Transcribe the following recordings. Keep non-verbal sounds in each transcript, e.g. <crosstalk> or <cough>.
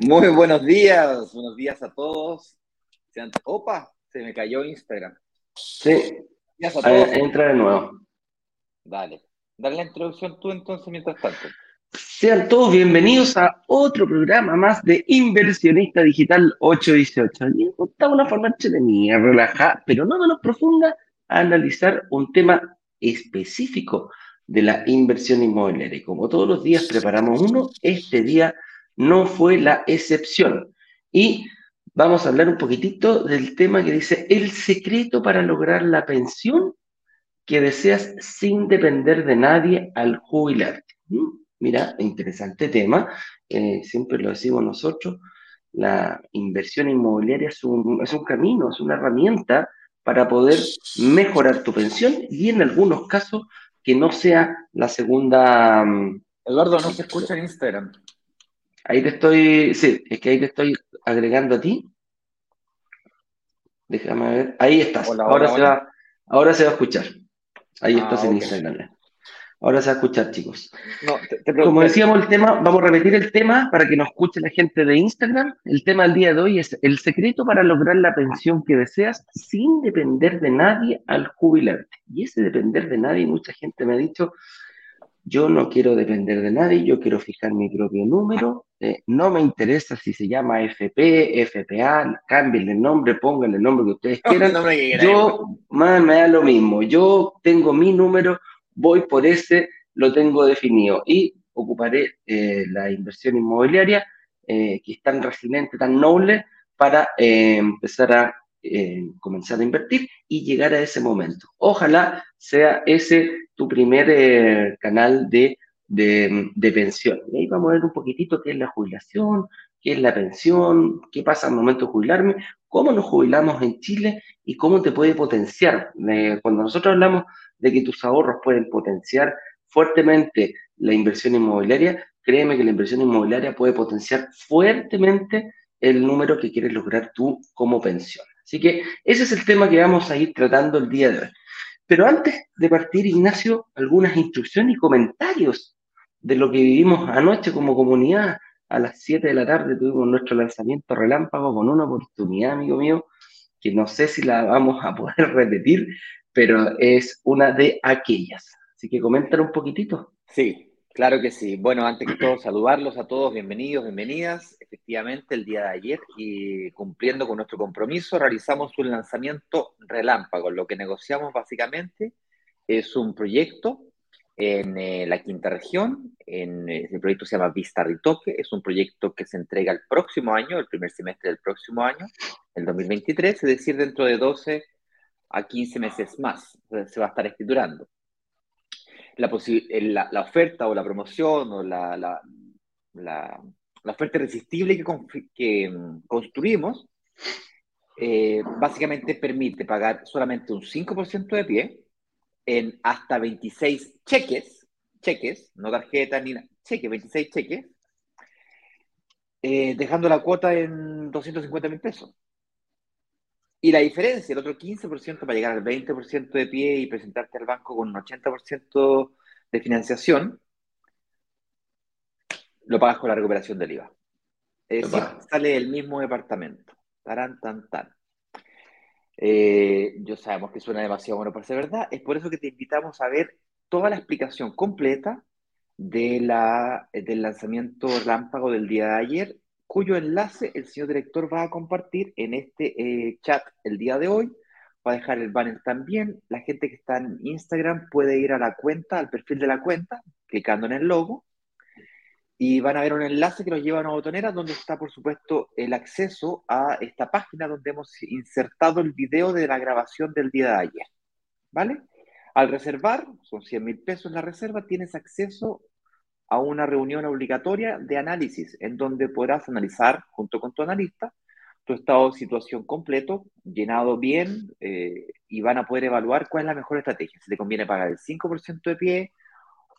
Muy, buenos días, buenos días a todos. Opa, se me cayó Instagram. Sí, entra de nuevo. Dale, dale la introducción tú entonces mientras tanto. Sean todos bienvenidos a otro programa más de Inversionista Digital 818. Y contamos una forma entretenida, relajada, pero no menos profunda, a analizar un tema específico de la inversión inmobiliaria. Y como todos los días preparamos uno, este día no fue la excepción. Y vamos a hablar un poquitito del tema que dice el secreto para lograr la pensión que deseas sin depender de nadie al jubilarte. ¿Mm? Mira, interesante tema, eh, siempre lo decimos nosotros, la inversión inmobiliaria es un, es un camino, es una herramienta para poder mejorar tu pensión y en algunos casos que no sea la segunda... Mm, Eduardo, no se escucha en Instagram. Ahí te estoy, sí, es que ahí te estoy agregando a ti. Déjame ver. Ahí estás. ahora, Se va, ahora se va a escuchar. Ahí ah, estás en Instagram. Ahora se va a escuchar, chicos. Como decíamos el tema, vamos a repetir el tema para que nos escuche la gente de Instagram. El tema del día de hoy es el secreto para lograr la pensión que deseas sin depender de nadie al jubilarte. Y ese depender de nadie, mucha gente me ha dicho, yo no quiero depender de nadie, yo quiero fijar mi propio número, eh, no me interesa si se llama FP, FPA, cambien el nombre, pónganle el nombre que ustedes <laughs> quieran. yo, más me da lo mismo, yo tengo mi número, voy por ese, lo tengo definido y ocuparé eh, la inversión inmobiliaria eh, que es tan resiliente, tan noble, para empezar a comenzar a invertir y llegar a ese momento. Ojalá sea ese tu primer canal de de, pensión. Y ahí vamos a ver un poquitito qué es la jubilación, qué es la pensión, qué pasa al momento de jubilarme, cómo nos jubilamos en Chile y cómo te puede potenciar. cuando nosotros hablamos de que tus ahorros pueden potenciar fuertemente la inversión inmobiliaria, créeme que la inversión inmobiliaria puede potenciar fuertemente el número que quieres lograr tú como pensión. Así que ese es el tema que vamos a ir tratando el día de hoy. Pero antes de partir, Ignacio, algunas instrucciones y comentarios de lo que vivimos anoche como comunidad. A las 7 de la tarde tuvimos nuestro lanzamiento relámpago con una oportunidad, amigo mío, que no sé si la vamos a poder <laughs> repetir, pero es una de aquellas. Así que comentar un poquitito. Sí, claro que sí. Bueno, antes que todo, saludarlos a todos, bienvenidos, bienvenidas. Efectivamente, el día de ayer, y cumpliendo con nuestro compromiso, realizamos un lanzamiento relámpago. Lo que negociamos básicamente es un proyecto en eh, la quinta región. En, eh, el proyecto se llama Vista Ritoque, es un proyecto que se entrega el próximo año, el primer semestre del próximo año, el 2023, es decir, dentro de 12 a 15 meses más se va a estar escriturando. La, la, la oferta o la promoción o la, la, la oferta irresistible que, que mm, construimos eh, básicamente permite pagar solamente un 5% de pie en hasta 26 cheques, cheques, no tarjetas ni nada, cheques, 26 cheques, eh, dejando la cuota en 250 mil pesos. Y la diferencia, el otro 15% para llegar al 20% de pie y presentarte al banco con un 80% de financiación, lo pagas con la recuperación del IVA. Es decir, sale el mismo departamento. Tarán, tan, tan. Eh, yo sabemos que suena demasiado bueno para ser verdad, es por eso que te invitamos a ver toda la explicación completa de la, del lanzamiento rámpago del día de ayer, cuyo enlace el señor director va a compartir en este eh, chat el día de hoy. Va a dejar el banner también. La gente que está en Instagram puede ir a la cuenta, al perfil de la cuenta, clicando en el logo y van a ver un enlace que nos lleva a una botonera donde está, por supuesto, el acceso a esta página donde hemos insertado el video de la grabación del día de ayer. ¿Vale? Al reservar, son 100 mil pesos la reserva, tienes acceso a una reunión obligatoria de análisis en donde podrás analizar, junto con tu analista, tu estado de situación completo, llenado bien, eh, y van a poder evaluar cuál es la mejor estrategia. Si te conviene pagar el 5% de pie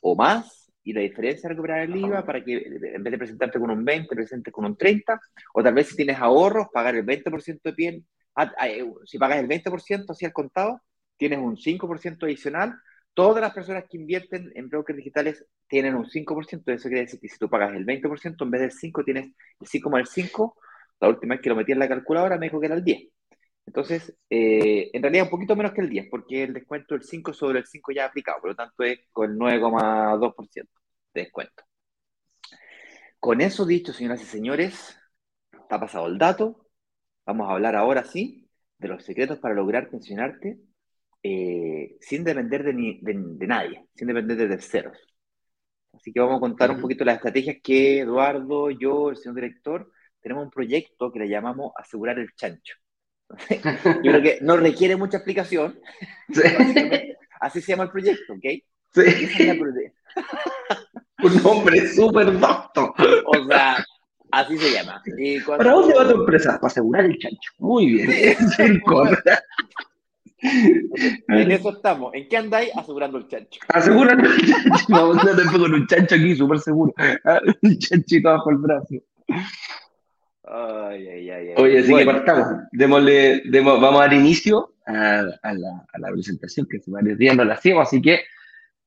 o más y la diferencia recuperar el IVA para que en vez de presentarte con un 20, presentes con un 30, o tal vez si tienes ahorros, pagar el 20% de pie. Ah, ah, eh, si pagas el 20% así al contado, tienes un 5% adicional. Todas las personas que invierten en brokers digitales tienen un 5%, eso quiere decir que si tú pagas el 20%, en vez del 5 tienes el 5 más el 5. La última vez que lo metí en la calculadora me dijo que era el 10. Entonces, eh, en realidad un poquito menos que el 10, porque el descuento del 5 sobre el 5 ya aplicado, por lo tanto es con el 9,2% de descuento. Con eso dicho, señoras y señores, está pasado el dato. Vamos a hablar ahora sí de los secretos para lograr pensionarte eh, sin depender de, de, nadie, sin depender de terceros. Así que vamos a contar un poquito las estrategias que Eduardo, yo, el señor director, tenemos un proyecto que le llamamos Asegurar el Chancho. Yo creo que no requiere mucha explicación. Así se llama el proyecto, ¿ok? Sí. Un nombre súper docto. O sea, así se llama. ¿Para dónde va tu empresa? Para asegurar el chancho. Muy bien. <laughs> en eso estamos. ¿En qué andáis? Asegurando el chancho. Asegurando el chancho. Vamos a tener con un chancho aquí, súper seguro. Un chanchito bajo el brazo. Ay, ay, ay, Oye, así que partamos. Démosle, vamos a dar inicio a, la, presentación que hace varios días no la hacíamos, así que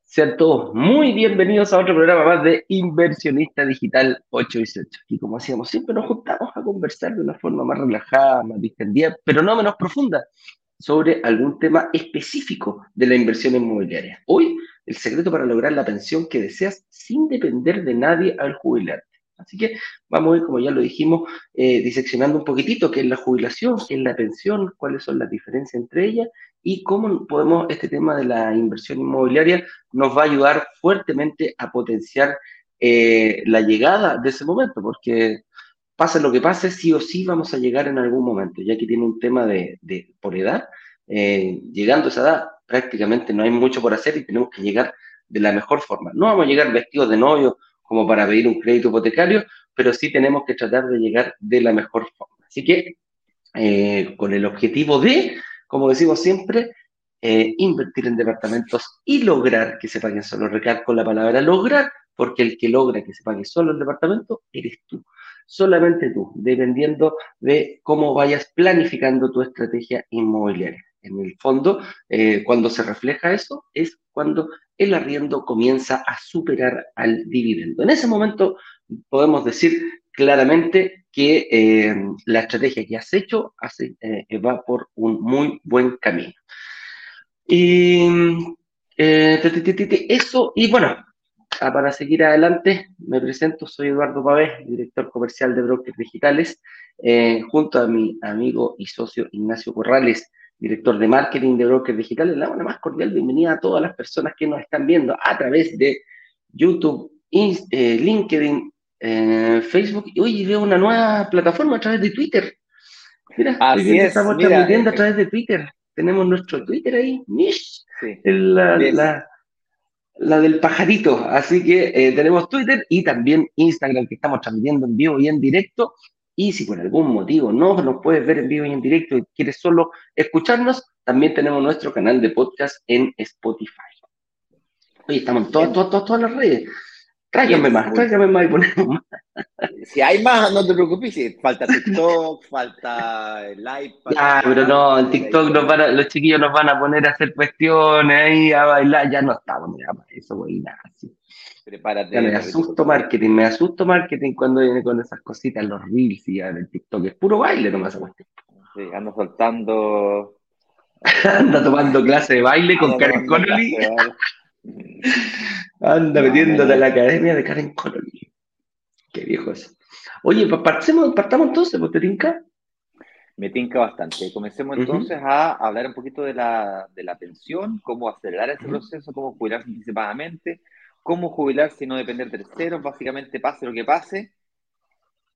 sean todos muy bienvenidos a otro programa más de Inversionista Digital 818. Y como hacíamos siempre, nos juntamos a conversar de una forma más relajada, más distendida, pero no menos profunda, sobre algún tema específico de la inversión inmobiliaria. Hoy, el secreto para lograr la pensión que deseas sin depender de nadie al jubilarte. Así que vamos a ir, como ya lo dijimos, eh, diseccionando un poquitito qué es la jubilación, qué es la pensión, cuáles son las diferencias entre ellas y cómo podemos, este tema de la inversión inmobiliaria nos va a ayudar fuertemente a potenciar eh, la llegada de ese momento, porque pase lo que pase, sí o sí vamos a llegar en algún momento, ya que tiene un tema de, por edad, eh, llegando a esa edad prácticamente no hay mucho por hacer y tenemos que llegar de la mejor forma. No vamos a llegar vestidos de novio como para pedir un crédito hipotecario, pero sí tenemos que tratar de llegar de la mejor forma. Así que, eh, con el objetivo de, como decimos siempre, eh, invertir en departamentos y lograr que se paguen solo. Recalco la palabra lograr, porque el que logra que se pague solo el departamento eres tú. Solamente tú, dependiendo de cómo vayas planificando tu estrategia inmobiliaria. En el fondo, eh, cuando se refleja eso, es cuando el arriendo comienza a superar al dividendo. En ese momento podemos decir claramente que eh, la estrategia que has hecho eh, va por un muy buen camino. Y eso, y bueno, ah, para seguir adelante, me presento, soy Eduardo Pavés, director comercial de Brokers Digitales, junto a mi amigo y socio Ignacio Corrales, director de marketing de Brokers Digitales. La más cordial bienvenida a todas las personas que nos están viendo a través de YouTube, eh, LinkedIn, eh, Facebook. Y hoy veo una nueva plataforma a través de Twitter. Mira, Así estamos transmitiendo a eh, través de Twitter. Tenemos nuestro Twitter ahí, Mish, la, la, del pajarito. Así que tenemos Twitter y también Instagram que estamos transmitiendo en vivo y en directo. Y si por algún motivo no nos puedes ver en vivo y en directo y quieres solo escucharnos, también tenemos nuestro canal de podcast en Spotify. Oye, estamos en todas, todas, todas, las redes. Tráigame más, tráigame más y ponemos más. <laughs> Si hay más, no te preocupes. Falta TikTok, falta el iPad. Ya, pero no, en TikTok nos van los chiquillos nos van a poner a hacer cuestiones ahí, a bailar. Ya no estamos, mira, eso, güey, nada. Así. Prepárate. me asusto marketing, me asusto marketing cuando viene con esas cositas, los reels y el TikTok. Es puro baile nomás esa cuestión. Sí, ando soltando. <laughs> anda tomando clase de baile con Karen Connolly. <laughs> anda metiéndote a la academia de Karen Connolly. Qué viejo es. Oye, pues partamos, partamos entonces, ¿pues te tinca? Me tinca bastante. Comencemos entonces a hablar un poquito de la, de la pensión, cómo acelerar ese proceso, cómo jubilarse anticipadamente, cómo jubilarse y no depender de terceros, básicamente pase lo que pase,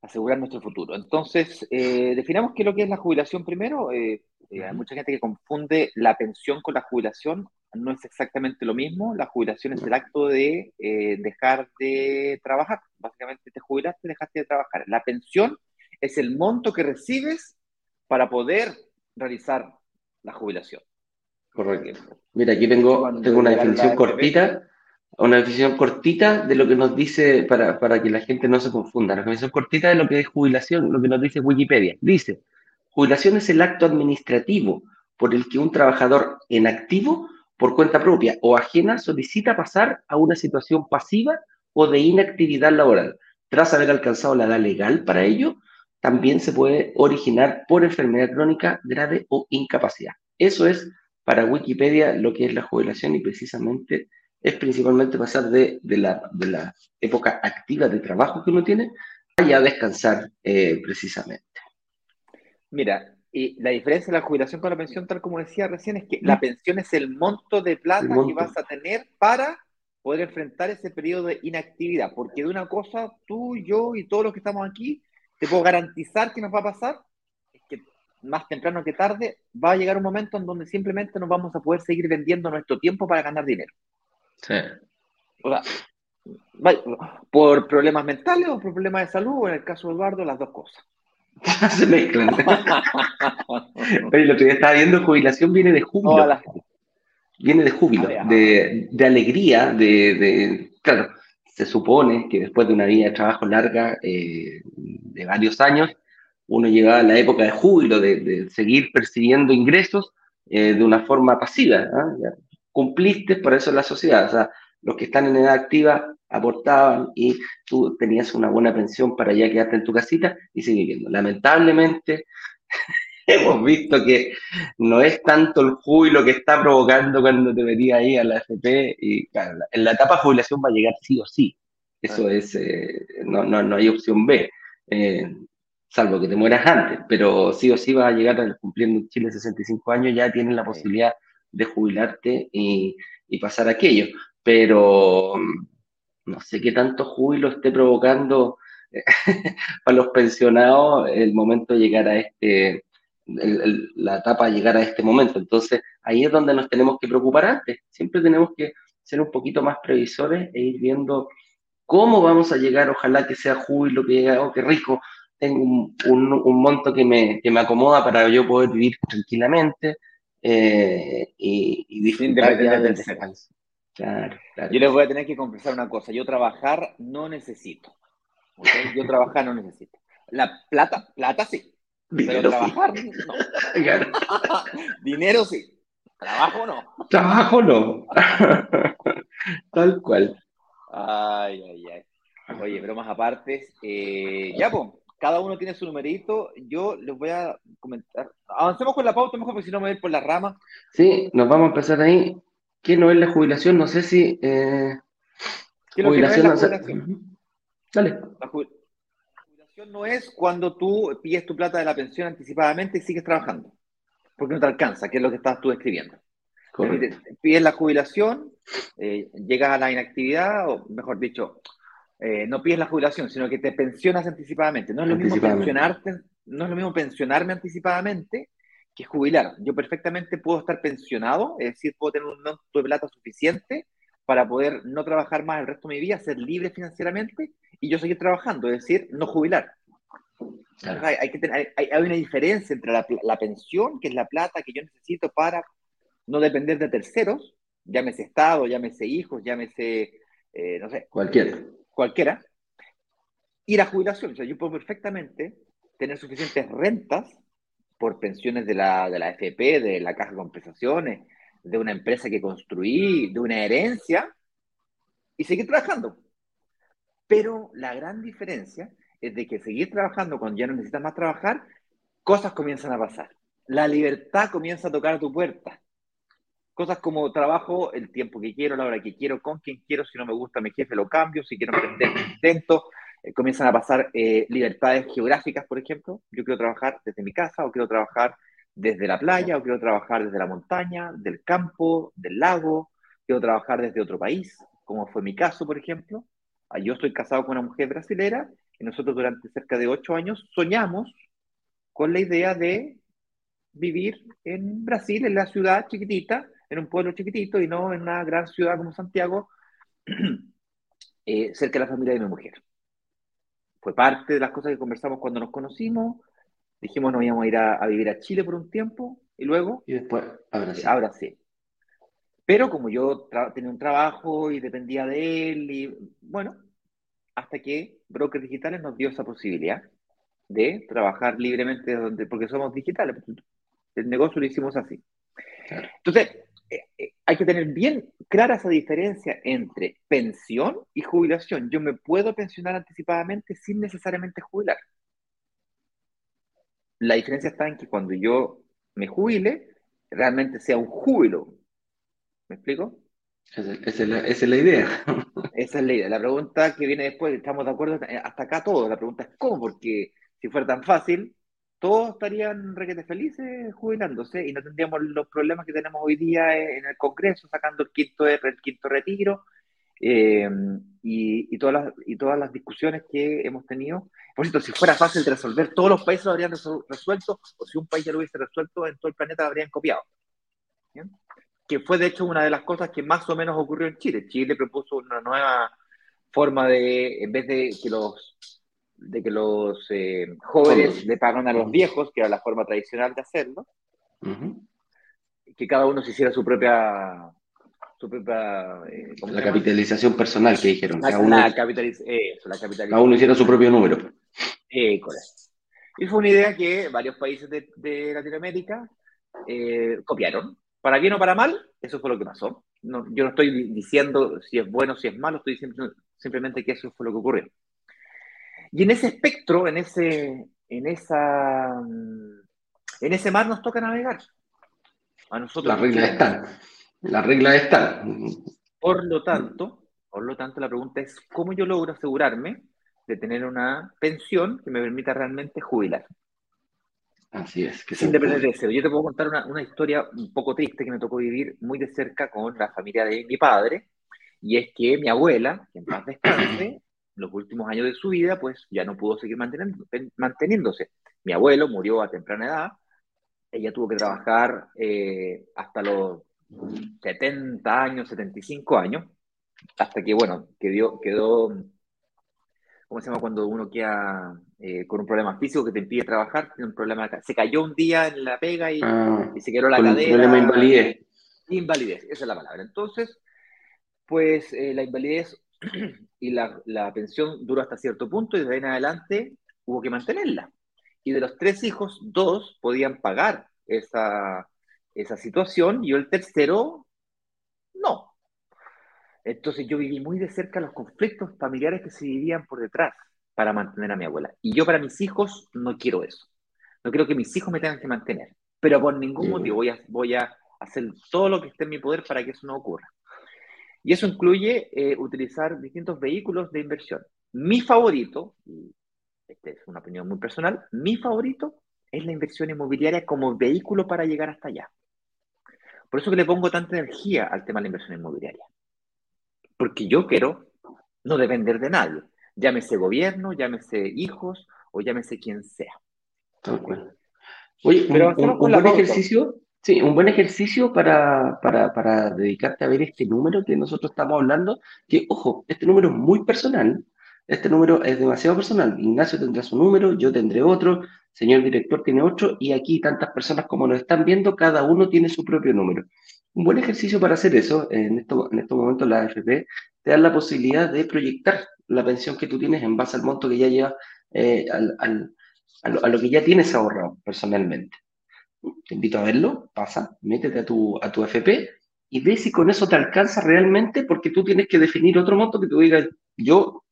asegurar nuestro futuro. Entonces, eh, definamos qué es lo que es la jubilación primero. Eh, eh, hay mucha gente que confunde la pensión con la jubilación. No es exactamente lo mismo. La jubilación es el acto de dejar de trabajar. Básicamente te jubilaste, dejaste de trabajar. La pensión es el monto que recibes para poder realizar la jubilación. Correcto. Mira, aquí tengo, tengo una definición cortita, una definición cortita de lo que nos dice, para, para que la gente no se confunda, la definición cortita de lo que es jubilación, lo que nos dice Wikipedia. Dice, jubilación es el acto administrativo por el que un trabajador en activo, por cuenta propia o ajena, solicita pasar a una situación pasiva o de inactividad laboral. Tras haber alcanzado la edad legal para ello, también se puede originar por enfermedad crónica grave o incapacidad. Eso es para Wikipedia lo que es la jubilación y precisamente es principalmente pasar de, la, época activa de trabajo que uno tiene a ya descansar eh, precisamente. Mira, y la diferencia de la jubilación con la pensión, tal como decía recién, es que la pensión es el monto de plata que vas a tener para poder enfrentar ese periodo de inactividad. Porque de una cosa, tú, yo y todos los que estamos aquí, te puedo garantizar que nos va a pasar, es que más temprano que tarde va a llegar un momento en donde simplemente nos vamos a poder seguir vendiendo nuestro tiempo para ganar dinero. Sí. O sea, por problemas mentales o por problemas de salud, o en el caso de Eduardo, las dos cosas. <laughs> Se mezclan. Pero lo que estaba viendo, jubilación viene de júbilo. Viene de júbilo, ah, de, de, alegría, de, de, Claro, se supone que después de una vida de trabajo larga eh, de varios años, uno llega a la época de júbilo, de, seguir percibiendo ingresos eh, de una forma pasiva. ¿ah? Cumpliste por eso la sociedad. O sea, los que están en edad activa aportaban y tú tenías una buena pensión para ya quedarte en tu casita y seguir viviendo. Lamentablemente, <laughs> hemos visto que no es tanto el júbilo que está provocando cuando te venías ahí a la FP y claro, en la etapa de jubilación va a llegar sí o sí. Eso es, eh, no, no, no, hay opción B, eh, salvo que te mueras antes, pero sí o sí va a llegar cumpliendo en Chile 65 años, ya tienes la posibilidad de jubilarte y, y pasar aquello. Pero no sé qué tanto júbilo esté provocando <laughs> a los pensionados el momento de llegar a este, la etapa de llegar a este momento. Entonces, ahí es donde nos tenemos que preocupar antes. Siempre tenemos que ser un poquito más previsores e ir viendo cómo vamos a llegar. Ojalá que sea júbilo, que diga, oh, qué rico, tengo un, monto que me, que me, acomoda para yo poder vivir tranquilamente eh, y, y disfrutar del descanso. Yo les voy a tener que confesar una cosa. Yo trabajar no necesito. Yo trabajar no necesito. La plata, plata sí. pero trabajar no. <laughs> Dinero sí. Trabajo no. Trabajo no. <laughs> Tal cual. Ay, ay, ay. Oye, bromas aparte. Eh, ya, pues, cada uno tiene su numerito. Yo les voy a comentar. Avancemos con la pauta mejor, porque si no me voy por la rama. Sí, nos vamos a empezar ahí. ¿Qué no es la jubilación? No sé si. Eh, ¿Qué jubilación, no es la jubilación? Dale. La jubilación no es cuando tú pilles tu plata de la pensión anticipadamente y sigues trabajando, porque no te alcanza, que es lo que estás tú escribiendo. Pides la jubilación, eh, llegas a la inactividad, o mejor dicho, eh, no pides la jubilación, sino que te pensionas anticipadamente. No es lo mismo pensionarte, no es lo mismo pensionarme anticipadamente que jubilar. Yo perfectamente puedo estar pensionado, es decir, puedo tener un monto de plata suficiente para poder no trabajar más el resto de mi vida, ser libre financieramente y yo seguir trabajando, es decir, no jubilar. Hay, que tener, hay, una diferencia entre la, pensión, que es la plata que yo necesito para no depender de terceros, llámese Estado, llámese hijos, llámese, eh, no sé. Cualquiera. Cualquiera. Y la jubilación, o sea, yo puedo perfectamente tener suficientes rentas por pensiones de la, de la FP, de la caja de compensaciones, de una empresa que construí, de una herencia, y seguir trabajando. Pero la gran diferencia es de que seguir trabajando cuando ya no necesitas más trabajar, cosas comienzan a pasar. La libertad comienza a tocar tu puerta. Cosas como trabajo el tiempo que quiero, la hora que quiero, con quien quiero, si no me gusta mi jefe lo cambio, si quiero emprender, intento, eh, comienzan a pasar eh, libertades geográficas, por ejemplo. Yo quiero trabajar desde mi casa o quiero trabajar desde la playa o quiero trabajar desde la montaña, del campo, del lago, quiero trabajar desde otro país, como fue mi caso, por ejemplo. Ah, yo estoy casado con una mujer brasilera y nosotros durante cerca de ocho años soñamos con la idea de vivir en Brasil, en la ciudad chiquitita, en un pueblo chiquitito y no en una gran ciudad como Santiago, <clears throat> eh, cerca de la familia de mi mujer fue parte de las cosas que conversamos cuando nos conocimos. Dijimos nos íbamos a ir a, vivir a Chile por un tiempo Y luego. Y después, ahora sí. Ahora sí. Pero como yo tenía un trabajo y dependía de él, y bueno, hasta que Brokers Digitales nos dio esa posibilidad de trabajar libremente donde, porque somos digitales. El negocio lo hicimos así. Entonces, eh, eh, hay que tener bien clara esa diferencia entre pensión y jubilación. Yo me puedo pensionar anticipadamente sin necesariamente jubilar. La diferencia está en que cuando yo me jubile, realmente sea un júbilo. ¿Me explico? Esa, es, la, esa es la idea. <laughs> esa es la idea. La pregunta que viene después, estamos de acuerdo hasta acá todos, la pregunta es ¿cómo? Porque si fuera tan fácil, todos estarían requete felices jubilándose y no tendríamos los problemas que tenemos hoy día en el Congreso, sacando el quinto, el quinto retiro eh, y, todas las, y todas las discusiones que hemos tenido. Por cierto, si fuera fácil de resolver, todos los países lo habrían resuelto, o si un país ya lo hubiese resuelto, en todo el planeta lo habrían copiado. Que fue de hecho una de las cosas que más o menos ocurrió en Chile. Chile propuso una nueva forma de, en vez de que los de que los eh, jóvenes le pagan a los viejos, que era la forma tradicional de hacerlo, que cada uno se hiciera su propia... Su propia eh, la capitalización personal que dijeron. La, cada, uno, la, capitalización. cada uno hiciera su propio número. Eh, correcto. Y fue una idea que varios países de, de Latinoamérica copiaron. Para bien o para mal, eso fue lo que pasó. No, yo no estoy diciendo si es bueno o si es malo, estoy diciendo simplemente que eso fue lo que ocurrió. Y en ese espectro, en ese, en esa, en ese mar nos toca navegar. A nosotros. Las reglas están. Las reglas están. Por lo tanto, por lo tanto, la pregunta es cómo yo logro asegurarme de tener una pensión que me permita realmente jubilar. Así es. Que Sin depender de eso. Yo te puedo contar una, una, historia un poco triste que me tocó vivir muy de cerca con la familia de mi padre, y es que mi abuela, que en paz descanse, los últimos años de su vida, pues ya no pudo seguir manteniéndose. Mi abuelo murió a temprana edad, ella tuvo que trabajar eh, hasta los 70 años, 75 años, hasta que, bueno, quedó, quedó ¿cómo se llama cuando uno queda eh, con un problema físico que te impide trabajar? un problema, se cayó un día en la pega y, ah, se quedó la cadera. problema invalidez. Invalidez, esa es la palabra. Entonces, pues eh, la invalidez y la, la, pensión duró hasta cierto punto y de ahí en adelante hubo que mantenerla. Y de los tres hijos, dos podían pagar esa, esa situación y el tercero no. Entonces yo viví muy de cerca los conflictos familiares que se vivían por detrás para mantener a mi abuela. Y yo para mis hijos no quiero eso. No quiero que mis hijos me tengan que mantener. Pero por ningún motivo voy a, voy a hacer todo lo que esté en mi poder para que eso no ocurra. Y eso incluye eh, utilizar distintos vehículos de inversión. Mi favorito, y esta es una opinión muy personal, mi favorito es la inversión inmobiliaria como vehículo para llegar hasta allá. Por eso que le pongo tanta energía al tema de la inversión inmobiliaria. Porque yo quiero no depender de nadie. Llámese gobierno, llámese hijos o llámese quien sea. Oye, Pero un, buen ejercicio Sí, un buen ejercicio para, para, para, dedicarte a ver este número que nosotros estamos hablando, que, ojo, este número es muy personal, este número es demasiado personal. Ignacio tendrá su número, yo tendré otro, señor director tiene otro, y aquí tantas personas como nos están viendo, cada uno tiene su propio número. Un buen ejercicio para hacer eso, en, esto, en estos momentos la AFP te da la posibilidad de proyectar la pensión que tú tienes en base al monto que ya llevas, eh, al, al, a lo que ya tienes ahorrado personalmente te invito a verlo, pasa, métete a tu, a tu FP y ve si con eso te alcanza realmente, porque tú tienes que definir otro monto que tú digas, yo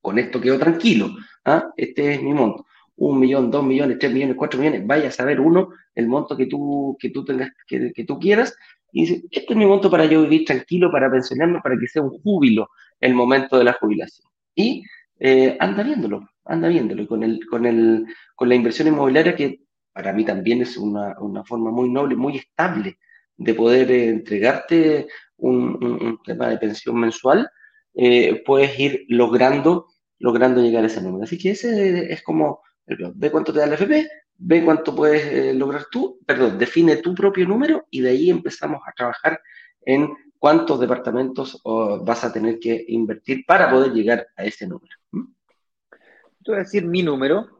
con esto quedo tranquilo, ¿ah? este es mi monto. Un millón, dos millones, tres millones, cuatro millones, vaya a saber uno el monto que tú, que tú tengas, que, que tú quieras, y dice, este es mi monto para yo vivir tranquilo, para pensionarme, para que sea un júbilo el momento de la jubilación. Y eh, anda viéndolo, anda viéndolo, con, el, con, el, con la inversión inmobiliaria que para mí también es una, forma muy noble, muy estable de poder eh, entregarte un, tema de pensión mensual, eh, puedes ir logrando, logrando llegar a ese número. Así que ese es como, ve cuánto te da el FP, ve cuánto puedes eh, lograr tú, perdón, define tu propio número y de ahí empezamos a trabajar en cuántos departamentos vas a tener que invertir para poder llegar a ese número. Te voy a decir mi número,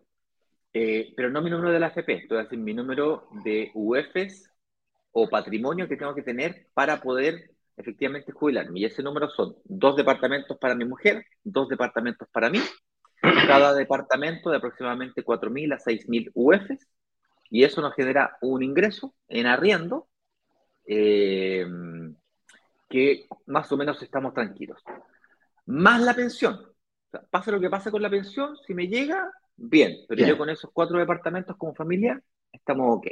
Eh, pero no mi número de la AFP, estoy decir mi número de UEFs o patrimonio que tengo que tener para poder efectivamente jubilarme. Y ese número son dos departamentos para mi mujer, dos departamentos para mí, cada departamento de aproximadamente 4.000 a 6.000 UEFs, y eso nos genera un ingreso en arriendo eh, que más o menos estamos tranquilos. Más la pensión. pase lo que pase con la pensión, si me llega, bien, pero yo con esos cuatro departamentos como familia, estamos ok.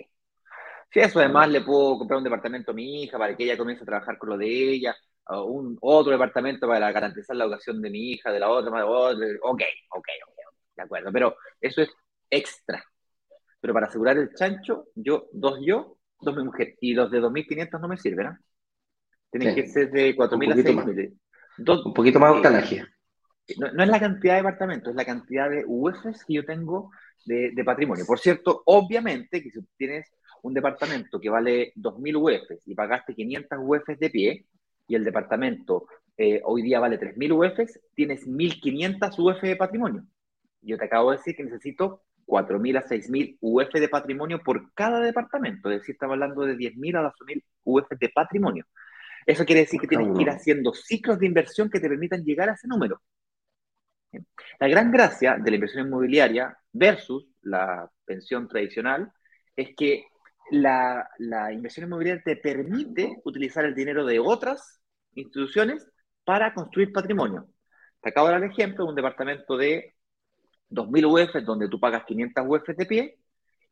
Si eso además le puedo comprar un departamento a mi hija para que ella comience a trabajar con lo de ella, o un otro departamento para garantizar la educación de mi hija, de la otra, ok, ok, ok, de acuerdo, pero eso es extra. Pero para asegurar el chancho, yo, dos yo, dos mi mujer, y los de 2.500 no me sirven, ¿no? Tienen que ser de 4.000 a 6.000. Un poquito más octanaje. No, no, es la cantidad de departamentos, es la cantidad de UFs que yo tengo de, de patrimonio. Por cierto, obviamente que si tienes un departamento que vale 2.000 UFs y pagaste 500 UFs de pie, y el departamento eh, hoy día vale 3.000 UFs, tienes 1.500 UF de patrimonio. Yo te acabo de decir que necesito 4.000 a 6.000 UF de patrimonio por cada departamento, es decir, estamos hablando de 10.000 a 12.000 UF de patrimonio. Eso quiere decir que tienes que ir haciendo ciclos de inversión que te permitan llegar a ese número. La gran gracia de la inversión inmobiliaria versus la pensión tradicional es que la, inversión inmobiliaria te permite utilizar el dinero de otras instituciones para construir patrimonio. Te acabo de dar el ejemplo de un departamento de 2.000 UF donde tú pagas 500 UF de pie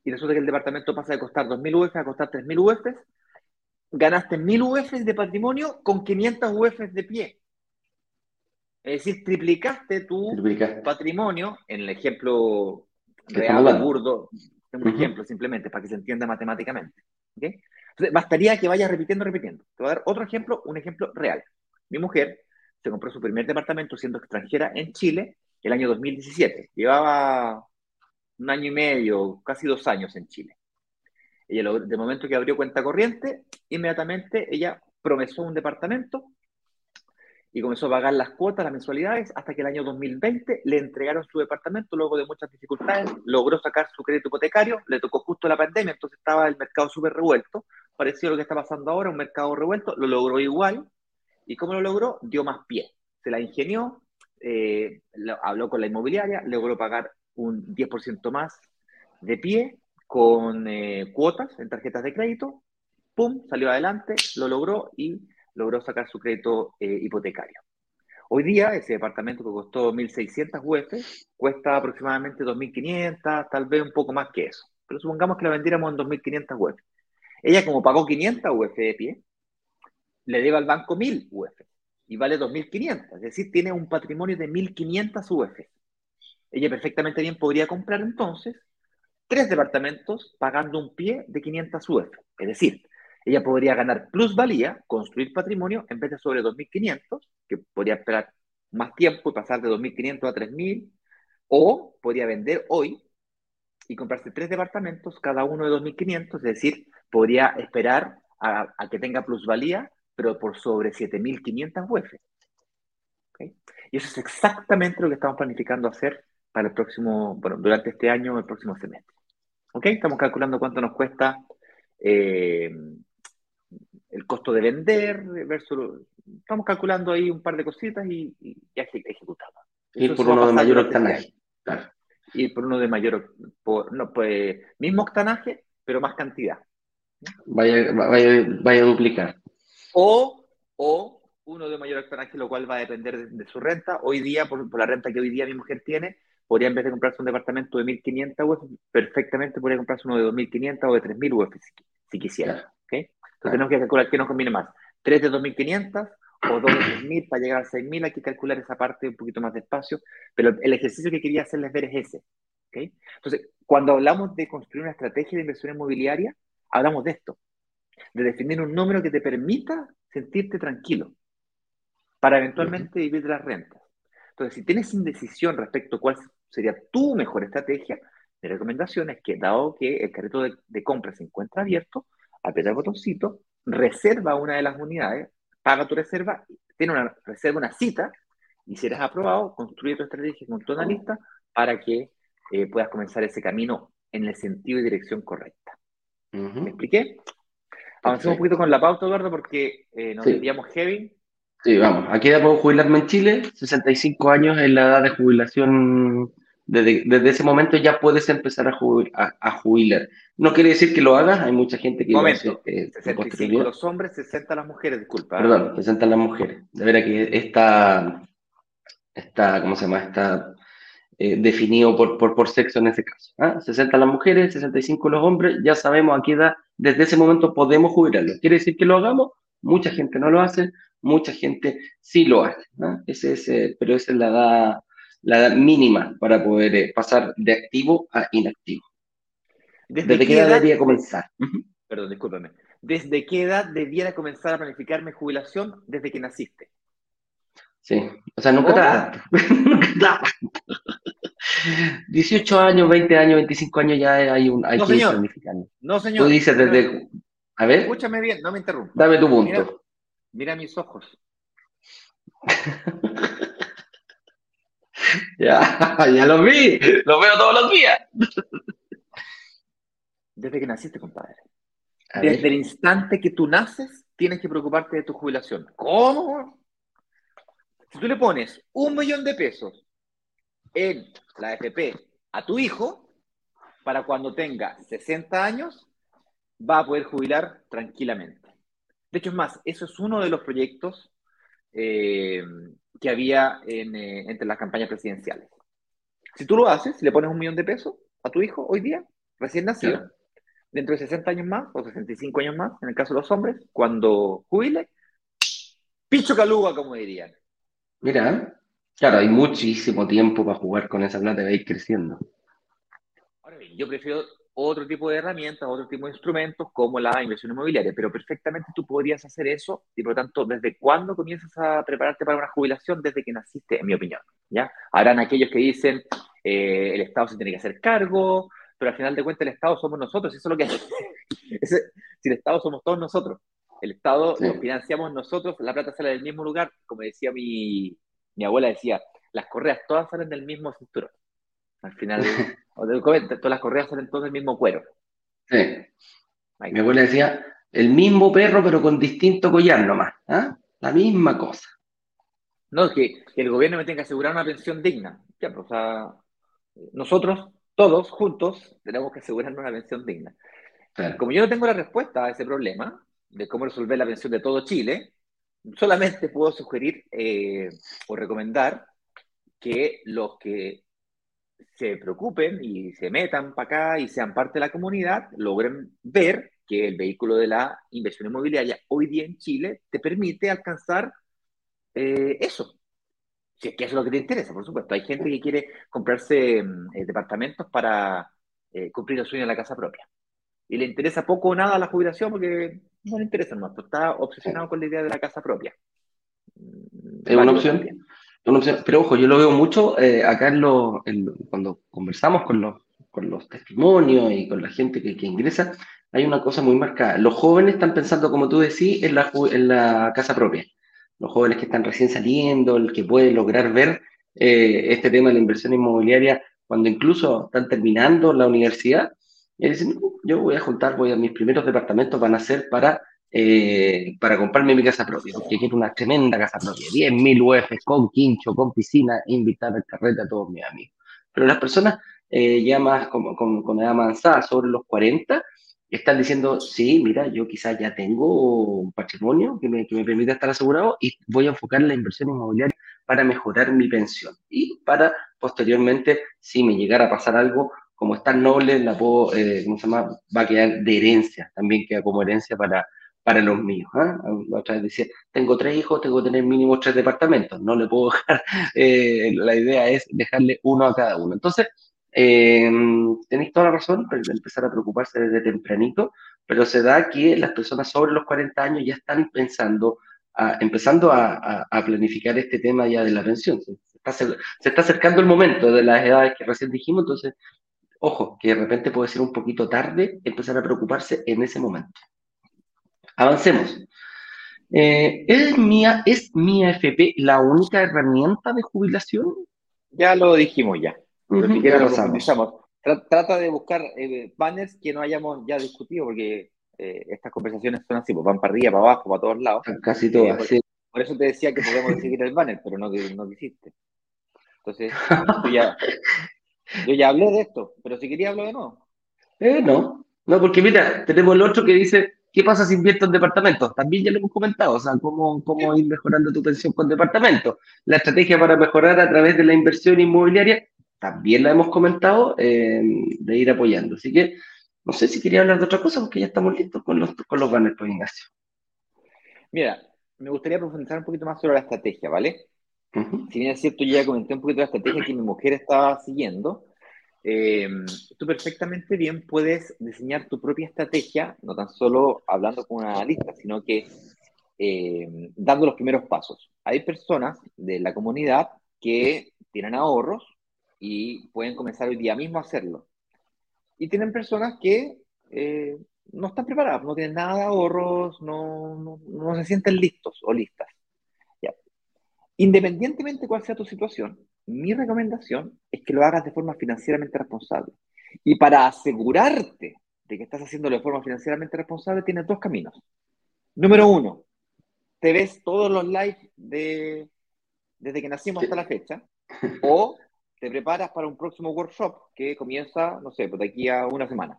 y resulta que el departamento pasa de costar 2.000 UF a costar 3.000 UF. Ganaste 1.000 UF de patrimonio con 500 UF de pie. Es decir, triplicaste tu patrimonio en el ejemplo real, burdo, un ejemplo simplemente para que se entienda matemáticamente. Entonces, bastaría que vaya repitiendo, repitiendo. Te voy a dar otro ejemplo, un ejemplo real. Mi mujer se compró su primer departamento siendo extranjera en Chile el año 2017. Llevaba un año y medio, casi dos años en Chile. Ella, de momento que abrió cuenta corriente, inmediatamente ella promesó un departamento y comenzó a pagar las cuotas, las mensualidades, hasta que el año 2020 le entregaron su departamento, luego de muchas dificultades, logró sacar su crédito hipotecario, le tocó justo la pandemia, entonces estaba el mercado súper revuelto, pareció lo que está pasando ahora, un mercado revuelto, lo logró igual, y ¿cómo lo logró? Dio más pie, se la ingenió, eh, habló con la inmobiliaria, logró pagar un 10% más de pie con eh, cuotas en tarjetas de crédito, ¡pum!, salió adelante, lo logró y logró sacar su crédito eh, hipotecario. Hoy día, ese departamento que costó 1.600 UF cuesta aproximadamente 2.500, tal vez un poco más que eso. Pero supongamos que la vendiéramos en 2.500 UF. Ella, como pagó 500 UF de pie, le debe al banco 1.000 UF y vale 2.500. Es decir, tiene un patrimonio de 1.500 UF. Ella perfectamente bien podría comprar entonces tres departamentos pagando un pie de 500 UF. Es decir, ella podría ganar plusvalía, construir patrimonio, en vez de sobre 2.500, que podría esperar más tiempo y pasar de 2.500 a 3.000, o podría vender hoy y comprarse tres departamentos, cada uno de 2.500, es decir, podría esperar a, que tenga plusvalía, pero por sobre 7.500 UF. Y eso es exactamente lo que estamos planificando hacer para el próximo, bueno, durante este año, el próximo semestre. ¿Ok? Estamos calculando cuánto nos cuesta eh, el costo de vender versus... Estamos calculando ahí un par de cositas y, ya ejecutamos. Ir por uno de mayor octanaje. Ir por uno de mayor... Por, no, pues, mismo octanaje, pero más cantidad. Vaya, vaya, a duplicar. O, o uno de mayor octanaje, lo cual va a depender de, su renta. Hoy día, por, la renta que hoy día mi mujer tiene, podría en vez de comprarse un departamento de 1.500 UF, perfectamente podría comprarse uno de 2.500 o de 3.000 UF si, quisiera. ¿okay? Tenemos que calcular qué nos conviene más. ¿3 de 2.500 o 2 de 3.000 para llegar a 6.000? Hay que calcular esa parte un poquito más despacio. Pero el ejercicio que quería hacerles ver es ese. ¿okay? Entonces, cuando hablamos de construir una estrategia de inversión inmobiliaria, hablamos de esto. De definir un número que te permita sentirte tranquilo para eventualmente vivir de las rentas. Entonces, si tienes indecisión respecto a cuál sería tu mejor estrategia, mi recomendación es que, dado que el carrito de, de compra se encuentra abierto, aprieta el botoncito, reserva una de las unidades, paga tu reserva, tiene una reserva, una cita, y si eres aprobado, construye tu estrategia con tu analista para que eh, puedas comenzar ese camino en el sentido y dirección correcta. ¿Me expliqué? Avancemos un poquito con la pauta, Eduardo, porque eh, nos enviamos heavy. Sí, vamos. Aquí qué puedo jubilarme en Chile? 65 años es la edad de jubilación. Desde, ese momento ya puedes empezar a, a, jubilar. No quiere decir que lo hagas, hay mucha gente que... Momento, eh, 65 los hombres, 60 las mujeres, disculpa. Perdón, 60 las mujeres. De veras que esta, esta, ¿cómo se llama? Esta eh, definido por, por, por, sexo en ese caso. 60 ¿ah? las mujeres, 65 los hombres, ya sabemos a qué edad, desde ese momento podemos jubilarlo. ¿Quiere decir que lo hagamos? Mucha gente no lo hace, mucha gente sí lo hace. Ese, ese, pero esa es la edad, la edad mínima para poder eh, pasar de activo a inactivo. ¿Desde, qué edad, debería comenzar? Perdón, discúlpame. ¿Desde qué edad debiera comenzar a planificar mi jubilación? Desde que naciste. Sí, o sea, nunca <laughs> está. 18 años, 20 años, 25 años ya hay, un, hay no, que señor. No, señor. Tú dices desde. A ver. Escúchame bien, no me interrumpas. Dame tu punto. Mira, mis ojos. <laughs> <laughs> ya, <laughs> ya los vi. Los veo todos los días. Desde que naciste, compadre. Desde el instante que tú naces, tienes que preocuparte de tu jubilación. ¿Cómo? Si tú le pones un millón de pesos en la AFP a tu hijo, para cuando tenga 60 años, va a poder jubilar tranquilamente. De hecho, es más, eso es uno de los proyectos eh, que había eh, entre las campañas presidenciales. Si tú lo haces, si le pones un millón de pesos a tu hijo hoy día, recién nacido, dentro de 60 años más o 65 años más, en el caso de los hombres, cuando jubile, picho caluga, como dirían. Mira, claro, hay muchísimo tiempo para jugar con esa plata y va a ir creciendo. Ahora bien, yo prefiero otro tipo de herramientas, otro tipo de instrumentos como la inversión inmobiliaria, pero perfectamente tú podrías hacer eso y por lo tanto, ¿desde cuándo comienzas a prepararte para una jubilación? Desde que naciste, en mi opinión, ¿ya? Habrán aquellos que dicen, eh, el Estado se tiene que hacer cargo, pero al final de cuentas el Estado somos nosotros, eso es lo que... <laughs> si el Estado somos todos nosotros, el Estado lo financiamos nosotros, la plata sale del mismo lugar, como decía mi, mi abuela, decía, las correas todas salen del mismo cinturón. Al final, <laughs> todas las correas salen todas del mismo cuero. Sí. Mi abuela decía, el mismo perro pero con distinto collar nomás, ¿ah? La misma cosa. No, que, que, el gobierno me tenga que asegurar una pensión digna. Ya, pues, o sea, nosotros, todos juntos, tenemos que asegurarnos una pensión digna. Como yo no tengo la respuesta a ese problema, de cómo resolver la pensión de todo Chile, solamente puedo sugerir eh, o recomendar que los que se preocupen y se metan para acá y sean parte de la comunidad, logren ver que el vehículo de la inversión inmobiliaria hoy día en Chile te permite alcanzar eh, eso. Si es que eso es lo que te interesa, por supuesto. Hay gente que quiere comprarse mm, eh, departamentos para cumplir el sueño de la casa propia. Y le interesa poco o nada la jubilación porque no le interesa más, está obsesionado con la idea de la casa propia. Es una opción. Pero ojo, yo lo veo mucho eh, acá en, lo, cuando conversamos con los, con los testimonios y con la gente que, que, ingresa, hay una cosa muy marcada. Los jóvenes están pensando, como tú decís, en la, en la casa propia. Los jóvenes que están recién saliendo, el que puede lograr ver eh, este tema de la inversión inmobiliaria cuando incluso están terminando la universidad, y dicen, yo voy a juntar, voy a mis primeros departamentos van a ser para, eh, para comprarme mi casa propia, porque quiero una tremenda casa propia, 10.000 UF con quincho, con piscina, invitar al carrete a todos mis amigos. Pero las personas eh, ya más con, con, edad avanzada, sobre los 40, están diciendo, sí, mira, yo quizás ya tengo un patrimonio que me, que me permite estar asegurado y voy a enfocar la inversión inmobiliaria para mejorar mi pensión y para posteriormente, si me llegara a pasar algo, como es tan noble, la puedo, eh, ¿cómo se llama? Va a quedar de herencia, también queda como herencia para, para los míos. La otra vez decía, tengo tres hijos, tengo que tener mínimo tres departamentos, no le puedo <laughs> dejar, eh, la idea es dejarle uno a cada uno. Entonces, eh, tenéis toda la razón, empezar a preocuparse desde tempranito, pero se da que las personas sobre los 40 años ya están pensando, empezando a, a, planificar este tema ya de la pensión. Se está, se está acercando el momento de las edades que recién dijimos, entonces Ojo, que de repente puede ser un poquito tarde empezar a preocuparse en ese momento. Avancemos. Eh, ¿es, mi, ¿Es mi AFP la única herramienta de jubilación? Ya lo dijimos ya. trata de buscar eh, banners que no hayamos ya discutido, porque eh, estas conversaciones son así, pues van para arriba, para abajo, para todos lados. Casi todas, por, por, eso te decía que podemos seguir el banner, pero no, no quisiste. Entonces, yo ya, <laughs> yo ya hablé de esto, pero si quería hablar de nuevo. Eh, no, no, porque mira, tenemos el otro que dice, ¿qué pasa si invierto en departamentos? También ya lo hemos comentado, o sea, cómo, cómo ir mejorando tu pensión con departamentos. La estrategia para mejorar a través de la inversión inmobiliaria, también la hemos comentado, eh, de ir apoyando. Así que, no sé si quería hablar de otra cosa, porque ya estamos listos con los, con los banners, pues, Ignacio. Mira, me gustaría profundizar un poquito más sobre la estrategia, ¿vale? Si bien es cierto, yo ya comenté un poquito la estrategia que mi mujer estaba siguiendo, eh, tú perfectamente bien puedes diseñar tu propia estrategia, no tan solo hablando con un analista, sino que eh, dando los primeros pasos. Hay personas de la comunidad que tienen ahorros y pueden comenzar hoy día mismo a hacerlo. Y tienen personas que eh, no están preparadas, no tienen nada de ahorros, no, no, se sienten listos o listas. Ya. Independientemente cuál sea tu situación, mi recomendación es que lo hagas de forma financieramente responsable. Y para asegurarte de que estás haciéndolo de forma financieramente responsable, tienes dos caminos. Número uno, te ves todos los lives de, desde que nacimos hasta la fecha, <laughs> o te preparas para un próximo workshop que comienza, no sé, por de aquí a una semana.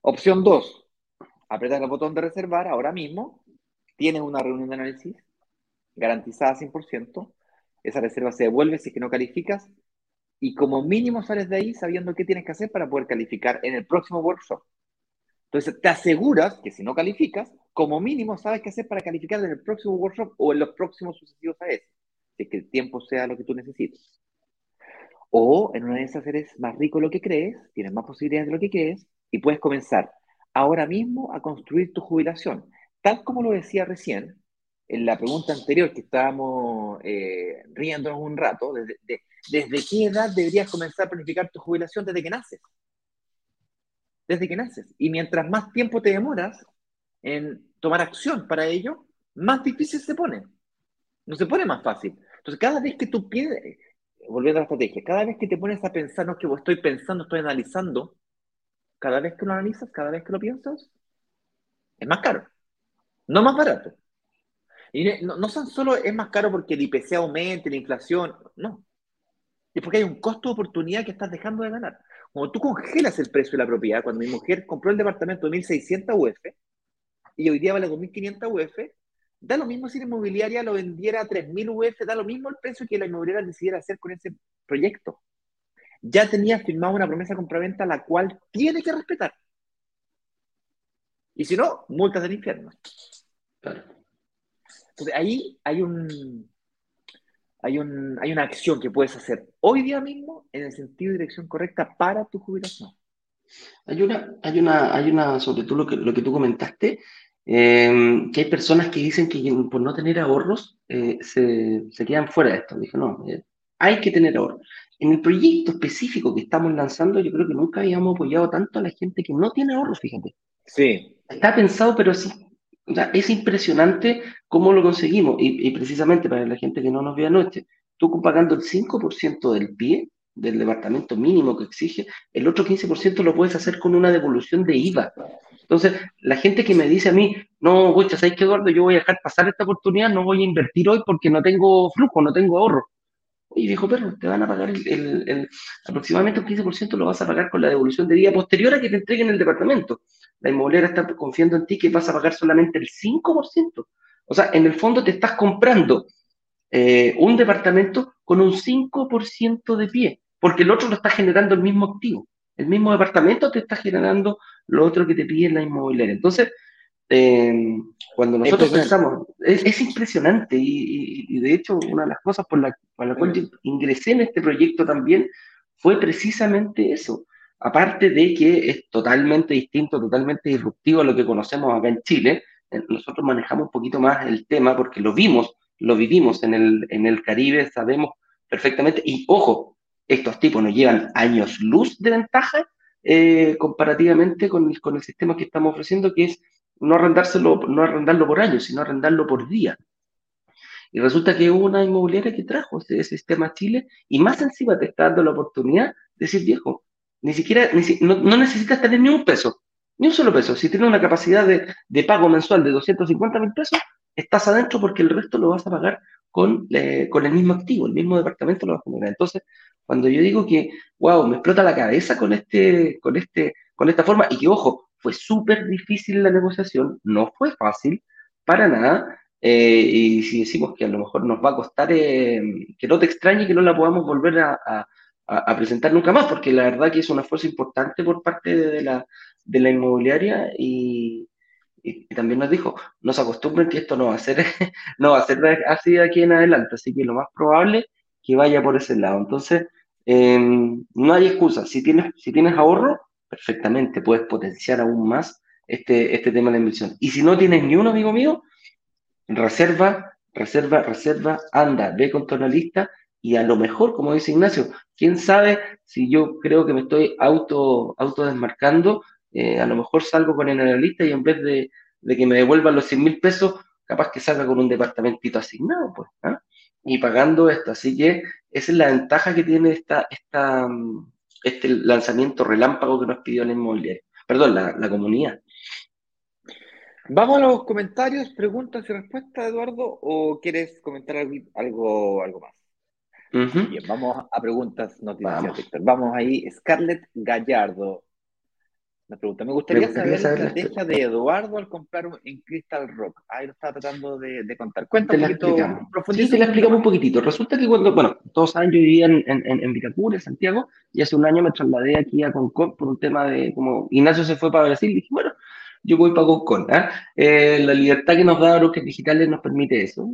Opción dos, apretas el botón de reservar ahora mismo, tienes una reunión de análisis garantizada 100%, esa reserva se devuelve si es que no calificas y como mínimo sales de ahí sabiendo qué tienes que hacer para poder calificar en el próximo workshop. Entonces te aseguras que si no calificas, como mínimo sabes qué hacer para calificar en el próximo workshop o en los próximos sucesivos a ese, es que el tiempo sea lo que tú necesites. O en una de esas eres más rico de lo que crees, tienes más posibilidades de lo que crees y puedes comenzar ahora mismo a construir tu jubilación. Tal como lo decía recién, en la pregunta anterior que estábamos eh, riéndonos un rato, desde, ¿desde qué edad deberías comenzar a planificar tu jubilación desde que naces? Desde que naces. Y mientras más tiempo te demoras en tomar acción para ello, más difícil se pone. No se pone más fácil. Entonces, cada vez que tú piensas, volviendo a la estrategia, cada vez que te pones a pensar, no es que estoy pensando, estoy analizando, cada vez que lo analizas, cada vez que lo piensas, es más caro, no más barato. Y no, no son solo es más caro porque el IPC aumente, la inflación, no. Es porque hay un costo de oportunidad que estás dejando de ganar. Cuando tú congelas el precio de la propiedad, cuando mi mujer compró el departamento de 1.600 UF y hoy día vale 2.500 UF, da lo mismo si la inmobiliaria lo vendiera a 3.000 UF, da lo mismo el precio que la inmobiliaria decidiera hacer con ese proyecto. Ya tenía firmado una promesa de compraventa la cual tiene que respetar. Y si no, multas del infierno. Claro. Entonces ahí hay un, hay, un, hay una acción que puedes hacer hoy día mismo en el sentido y dirección correcta para tu jubilación. Hay una, hay una, hay una, sobre todo lo que, lo que tú comentaste, em, que hay personas que dicen que por no tener ahorros eh, se, se, quedan fuera de esto. Dije, no, eh, hay que tener ahorros. En el proyecto específico que estamos lanzando, yo creo que nunca habíamos apoyado tanto a la gente que no tiene ahorros, fíjate. Sí. Está pensado, pero sí, o sea, es impresionante cómo lo conseguimos. Y, precisamente para la gente que no nos ve anoche, tú pagando el 5% del pie del departamento mínimo que exige, el otro 15% lo puedes hacer con una devolución de IVA. Entonces, la gente que me dice a mí, no, gucha, ¿sabes qué, Eduardo? Yo voy a dejar pasar esta oportunidad, no voy a invertir hoy porque no tengo flujo, no tengo ahorro. Y dijo, perro, te van a pagar el, aproximadamente un 15% lo vas a pagar con la devolución de IVA posterior a que te entreguen el departamento la inmobiliaria está confiando en ti que vas a pagar solamente el 5%. O sea, en el fondo te estás comprando eh, un departamento con un 5% de pie, porque el otro lo está generando el mismo activo. El mismo departamento te está generando lo otro que te pide la inmobiliaria. Entonces, eh, cuando nosotros pensamos, es, impresionante y, de hecho una de las cosas por la, por la cual ingresé en este proyecto también fue precisamente eso, Aparte de que es totalmente distinto, totalmente disruptivo a lo que conocemos acá en Chile, eh, nosotros manejamos un poquito más el tema porque lo vimos, lo vivimos en el, en el Caribe, sabemos perfectamente, y ojo, estos tipos nos llevan años luz de ventaja eh, comparativamente con el, con el sistema que estamos ofreciendo, que es no arrendárselo, no arrendarlo por años, sino arrendarlo por día. Y resulta que hubo una inmobiliaria que trajo ese, sistema a Chile y más encima te está dando la oportunidad de decir, viejo, ni siquiera, no, necesitas tener ni un peso, ni un solo peso. Si tienes una capacidad de, pago mensual de 250 mil pesos, estás adentro porque el resto lo vas a pagar con, con el mismo activo, el mismo departamento lo vas a generar. Entonces, cuando yo digo que, wow, me explota la cabeza con, este, con, este, con esta forma, y que, ojo, fue súper difícil la negociación, no fue fácil, para nada, eh, y si decimos que a lo mejor nos va a costar, eh, que no te extrañe que no la podamos volver a, presentar nunca más, porque la verdad que es un esfuerzo importante por parte de la, de la inmobiliaria y, también nos dijo, no se acostumbren que esto no va a ser, <laughs> no va a ser así de aquí en adelante, así que lo más probable que vaya por ese lado. Entonces, em, no hay excusa. Si tienes, si tienes ahorro, perfectamente puedes potenciar aún más este, este tema de la inversión. Y si no tienes ni uno, amigo mío, reserva, reserva, reserva, anda, ve con tu analista y a lo mejor, como dice Ignacio, quién sabe si yo creo que me estoy auto, auto desmarcando, eh, a lo mejor salgo con el analista y en vez de, que me devuelvan los 100 mil pesos, capaz que salga con un departamentito asignado, pues, ¿ah? y pagando esto. Así que esa es la ventaja que tiene esta, esta, este lanzamiento relámpago que nos pidió la inmobiliaria, perdón, la, la comunidad. Vamos a los comentarios, preguntas y respuestas, Eduardo, o quieres comentar algo, algo, más? Bien, vamos a preguntas, noticias, vamos. Víctor. Vamos ahí, Scarlett Gallardo. La pregunta, me gustaría saber, la estrategia de Eduardo al comprar en Crystal Rock. Ahí lo estaba tratando de, contar. Cuéntame un poquito, Sí, te la explicamos un poquitito. Resulta que cuando, bueno, todos saben, yo vivía en, en, en Vitacura, en Santiago, y hace un año me trasladé aquí a Concord por un tema de, como Ignacio se fue para Brasil, y dije, bueno, yo voy para con ¿ah? eh, la libertad que nos da Brokers Digitales nos permite eso.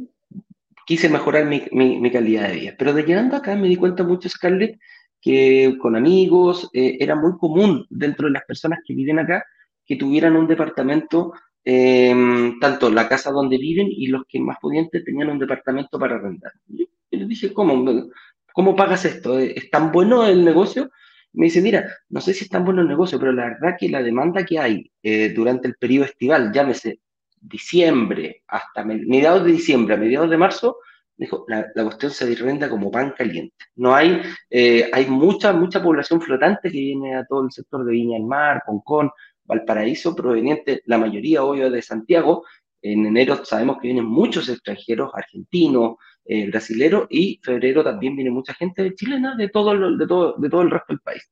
Quise mejorar mi, mi, calidad de vida. Pero de llegando acá me di cuenta mucho, Scarlett, que con amigos eh, era muy común dentro de las personas que viven acá que tuvieran un departamento, em, tanto la casa donde viven y los que más pudientes tenían un departamento para arrendar. Yo, yo les dije, ¿cómo? ¿Cómo pagas esto? ¿Es tan bueno el negocio? me dice, mira, no sé si es tan bueno el negocio, pero la verdad que la demanda que hay eh, durante el periodo estival, llámese diciembre hasta mediados de diciembre a mediados de marzo, dijo, la, la cuestión se renta como pan caliente. No hay, eh, hay mucha, mucha población flotante que viene a todo el sector de Viña del Mar, Concón, Valparaíso, proveniente, la mayoría obvio de Santiago. En enero sabemos que vienen muchos extranjeros, argentinos, eh, brasilero y febrero también viene mucha gente chilena de todo, de, todo, de todo el resto del país.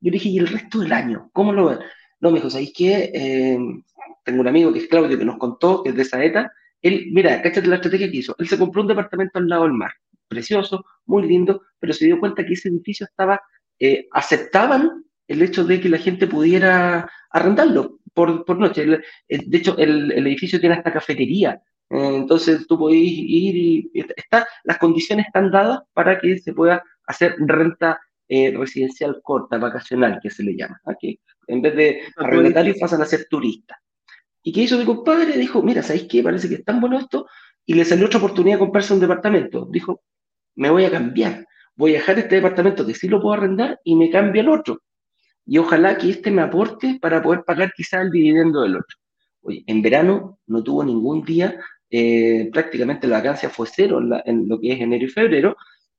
Yo le dije, ¿y el resto del año? ¿Cómo lo ven? No, me dijo, ¿sabéis qué? Eh, tengo un amigo que es Claudio que nos contó, que es de Saeta. Él, mira, cáchate la estrategia que hizo. Él se compró un departamento al lado del mar, precioso, muy lindo, pero se dio cuenta que ese edificio estaba, eh, aceptaban el hecho de que la gente pudiera arrendarlo por, por noche. de hecho, el, el, edificio tiene hasta cafetería. Eh, entonces tú podés ir y está, las condiciones están dadas para que se pueda hacer renta eh, residencial corta, vacacional, que se le llama. Aquí, en vez de arrendatarios pasan a ser turistas. ¿Y qué hizo mi compadre? Dijo, mira, ¿sabéis qué? Parece que es tan bueno esto. Y le salió otra oportunidad de comprarse un departamento. Dijo, me voy a cambiar. Voy a dejar este departamento que sí lo puedo arrendar y me cambio el otro. Y ojalá que este me aporte para poder pagar quizá el dividendo del otro. Oye, en verano no tuvo ningún día eh, prácticamente la vacancia fue cero en, lo que es enero y febrero,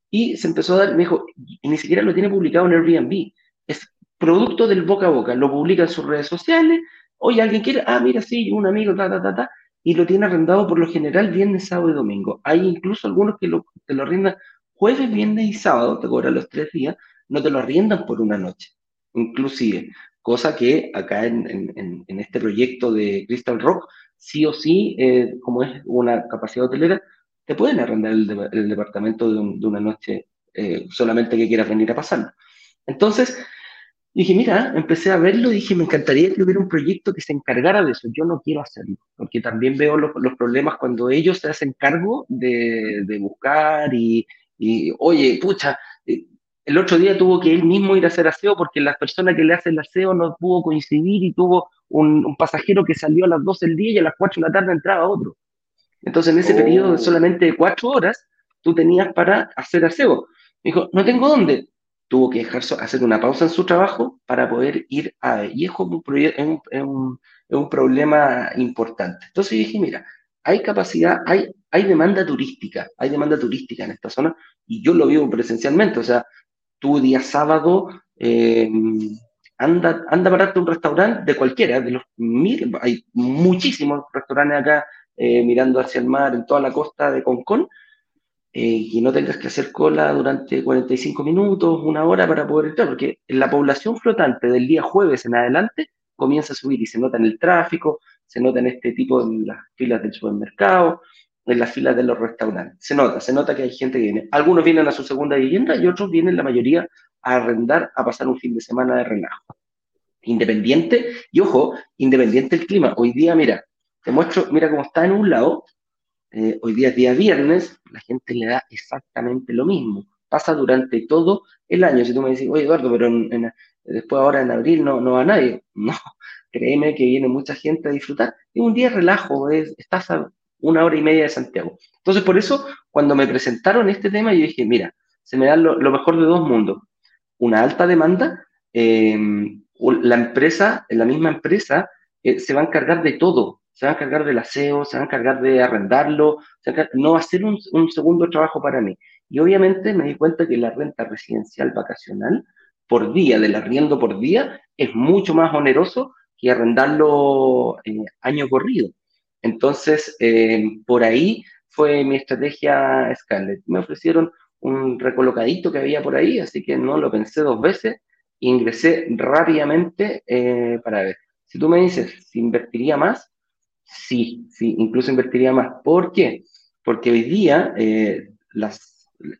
y se empezó a dar, me dijo, y ni siquiera lo tiene publicado en Airbnb, es producto del boca a boca, lo publica en sus redes sociales, oye, alguien quiere, ah, mira, sí, un amigo, ta, ta, ta, ta, y lo tiene arrendado por lo general viernes, sábado y domingo. Hay incluso algunos que lo, te lo arriendan jueves, viernes y sábado, te cobran los tres días, no te lo arriendan por una noche, inclusive, cosa que acá en, en, este proyecto de Crystal Rock sí o sí, eh, como es una capacidad hotelera, te pueden arrendar el, departamento de, una noche eh, solamente que quieras venir a pasarlo. Entonces, dije, mira, empecé a verlo y dije, me encantaría que hubiera un proyecto que se encargara de eso. Yo no quiero hacerlo, porque también veo los, problemas cuando ellos se hacen cargo de, buscar y, y, oye, pucha, eh, el otro día tuvo que él mismo ir a hacer aseo porque la persona que le hace el aseo no pudo coincidir y tuvo un, pasajero que salió a las 12 del día y a las 4 de la tarde entraba otro. Entonces, en ese periodo de oh. solamente 4 horas, tú tenías para hacer aseo. Me dijo, no tengo dónde. Tuvo que dejar hacer una pausa en su trabajo para poder ir a... Y es, un, un, un problema importante. Entonces dije, mira, hay capacidad, hay, hay demanda turística, hay demanda turística en esta zona y yo lo vivo presencialmente, o sea, tú día sábado eh, anda, anda a pararte un restaurante de cualquiera, de los mil, hay muchísimos restaurantes acá eh, mirando hacia el mar en toda la costa de Concón, eh, y no tengas que hacer cola durante 45 minutos, una hora para poder entrar, porque la población flotante del día jueves en adelante comienza a subir y se nota en el tráfico, se nota en este tipo de las filas del supermercado, en las filas de los restaurantes. Se nota, se nota que hay gente que viene. Algunos vienen a su segunda vivienda y otros vienen, la mayoría, a arrendar, a pasar un fin de semana de relajo. Independiente, y ojo, independiente el clima. Hoy día, mira, te muestro, mira cómo está en un lado, eh, hoy día es día viernes, la gente le da exactamente lo mismo. Pasa durante todo el año. Si tú me dices, oye Eduardo, pero después ahora en abril no, no va nadie. <laughs> No, créeme que viene mucha gente a disfrutar. Es un día relajo, es, estás a una hora y media de Santiago. Entonces, por eso, cuando me presentaron este tema, yo dije, mira, se me da lo, mejor de dos mundos. Una alta demanda, eh, la empresa, la misma empresa, eh, se va a encargar de todo se va a encargar del aseo, se va a encargar de arrendarlo, no va a ser un, segundo trabajo para mí. Y obviamente me di cuenta que la renta residencial vacacional por día, del arriendo por día, es mucho más oneroso que arrendarlo en año corrido. Entonces, eh, por ahí fue mi estrategia Scarlett. Me ofrecieron un recolocadito que había por ahí, así que no lo pensé dos veces, ingresé rápidamente eh, para ver. Si tú me dices si invertiría más, Sí, sí, incluso invertiría más. ¿Por qué? Porque hoy día eh,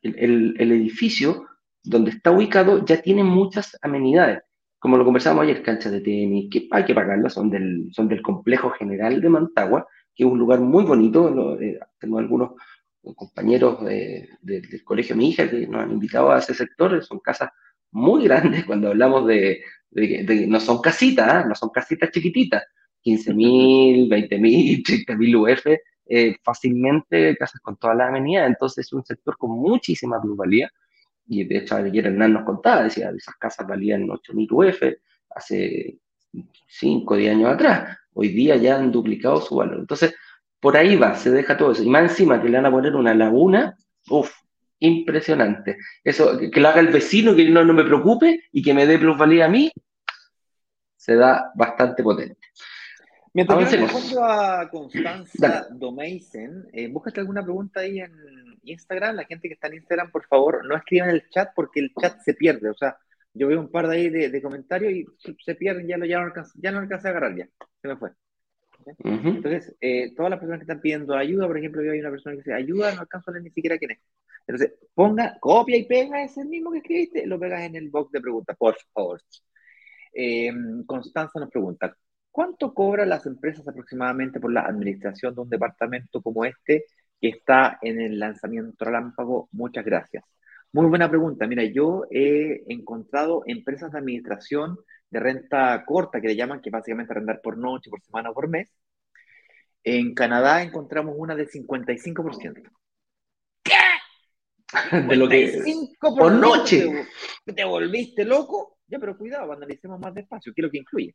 el, edificio donde está ubicado ya tiene muchas amenidades. Como lo conversábamos ayer, canchas de tenis, que hay que pagarlas, son del, son del complejo general de Mantagua, que es un lugar muy bonito. Eh, tengo algunos compañeros del colegio de mi hija que nos han invitado a ese sector, son casas muy grandes <laughs> cuando hablamos de, no son casitas, no son casitas chiquititas, 15.000, 20.000, 30.000 UF, fácilmente casas con toda la avenida, entonces es un sector con muchísima plusvalía, y de hecho ayer Hernán nos contaba, decía, esas casas valían 8.000 UF hace 5 10 años atrás, hoy día ya han duplicado su valor, entonces por ahí va, se deja todo eso, y más encima que le van a poner una laguna, uff, impresionante, eso, que, lo haga el vecino, que no, no me preocupe y que me dé plusvalía a mí, se da bastante potente. Mientras yo respondo a Constanza Domeisen, eh, búscate alguna pregunta ahí en Instagram. La gente que está en Instagram, por favor, no escriban en el chat porque el chat se pierde. O sea, yo veo un par de ahí de, comentarios y se pierden, ya, lo, ya, no alcancé, ya no alcancé a agarrar ya. Se me fue. Entonces, eh, todas las personas que están pidiendo ayuda, por ejemplo, yo hay una persona que dice ayuda, no alcanzo a leer ni siquiera quién es. Entonces, ponga, copia y pega ese mismo que escribiste, lo pegas en el box de preguntas, por favor. Eh, Constanza nos pregunta, ¿Cuánto cobran las empresas aproximadamente por la administración de un departamento como este que está en el lanzamiento relámpago? Muchas gracias. Muy buena pregunta. Mira, yo he encontrado empresas de administración de renta corta, que le llaman, que básicamente arrendar por noche, por semana o por mes. En Canadá encontramos una de 55%. ¿Qué? De lo que por noche. Te, te volviste loco. Ya, pero cuidado, analicemos más despacio. ¿Qué es lo que incluye?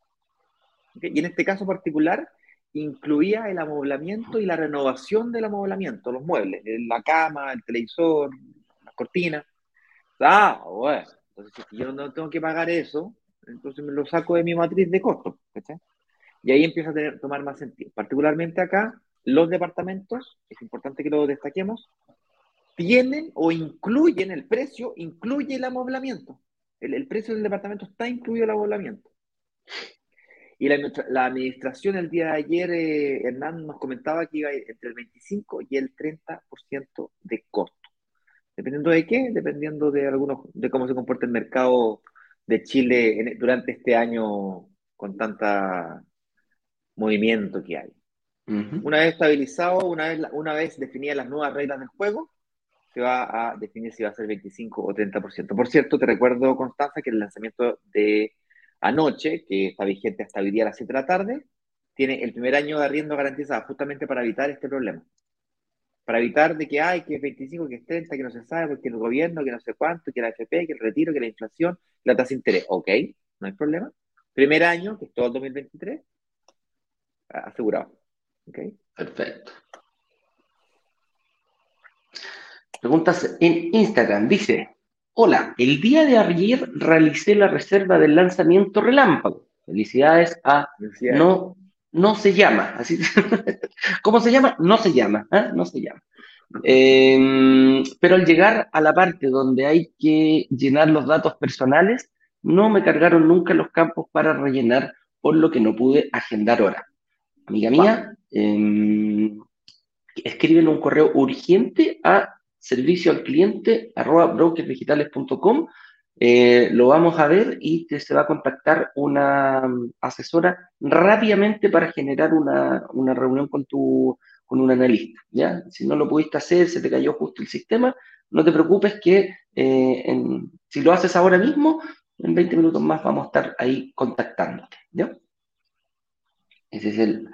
Y en este caso particular, incluía el amoblamiento y la renovación del amoblamiento, los muebles, la cama, el televisor, las cortinas. Ah, bueno, entonces si yo no tengo que pagar eso, entonces me lo saco de mi matriz de costo. Y ahí empieza a tener, tomar más sentido. Particularmente acá, los departamentos, es importante que lo destaquemos, tienen o incluyen el precio, incluye el amoblamiento. El, el precio del departamento está incluido el amoblamiento. Y la, administración el día de ayer, eh, Hernán nos comentaba que iba entre el 25 y el 30% de costo. ¿Dependiendo de qué? Dependiendo de algunos, de cómo se comporta el mercado de Chile durante este año con tanta movimiento que hay. Una vez estabilizado, una vez, una vez definidas las nuevas reglas del juego, se va a definir si va a ser 25 o 30%. Por cierto, te recuerdo, Constanza, que el lanzamiento de Anoche, que está vigente hasta hoy día a las 7 de la tarde, tiene el primer año de arriendo garantizado justamente para evitar este problema. Para evitar de que hay que es 25, que es 30, que no se sabe, porque el gobierno, que no sé cuánto, que la FP, que el retiro, que la inflación, la tasa de interés. Ok, no hay problema. Primer año, que es todo el 2023, asegurado. Ok. Perfecto. Preguntas en Instagram, dice hola, el día de ayer realicé la reserva del lanzamiento relámpago. Felicidades a No, no se llama. Así, <laughs> ¿Cómo se llama? No se llama. ¿eh? No se llama. Em, pero al llegar a la parte donde hay que llenar los datos personales, no me cargaron nunca los campos para rellenar, por lo que no pude agendar hora. Amiga mía, eh, escriben un correo urgente a servicio al cliente arroba brokersdigitales.com. Eh, lo vamos a ver y te se va a contactar una mm, asesora rápidamente para generar una, una reunión con tu con un analista. ¿ya? Si no lo pudiste hacer, se te cayó justo el sistema, no te preocupes que eh, si lo haces ahora mismo, en 20 minutos más vamos a estar ahí contactándote. ¿ya? Ese es el,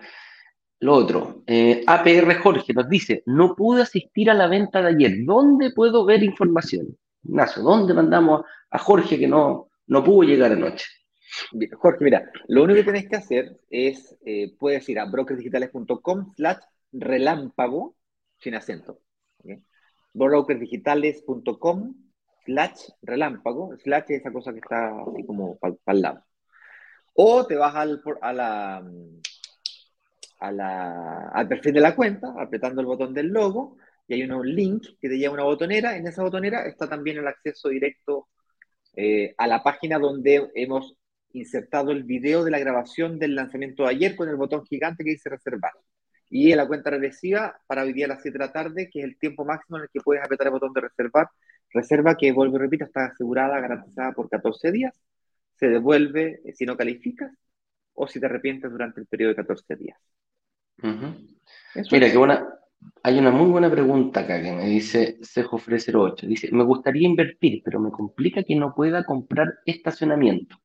lo otro. Eh, APR Jorge nos dice, no pude asistir a la venta de ayer. ¿Dónde puedo ver información? Ignacio, ¿dónde mandamos a Jorge que no, no pudo llegar anoche? Jorge, mira, lo único que tenés que hacer es, eh, puedes ir a brokersdigitales.com slash relámpago, sin acento. Brokersdigitales.com slash relámpago, slash es esa cosa que está así como para el lado. O te vas al, a la, a la, al perfil de la cuenta, apretando el botón del logo, y hay un link que te lleva a una botonera. En esa botonera está también el acceso directo eh, a la página donde hemos insertado el video de la grabación del lanzamiento de ayer con el botón gigante que dice reservar. Y en la cuenta regresiva para hoy día a las 7 de la tarde, que es el tiempo máximo en el que puedes apretar el botón de reservar. Reserva que, vuelvo y repito, está asegurada, garantizada por 14 días. Se devuelve si no calificas o si te arrepientes durante el periodo de 14 días. Mira, qué buena. Hay una muy buena pregunta acá que me dice Cejofre 08. Dice, me gustaría invertir, pero me complica que no pueda comprar estacionamiento.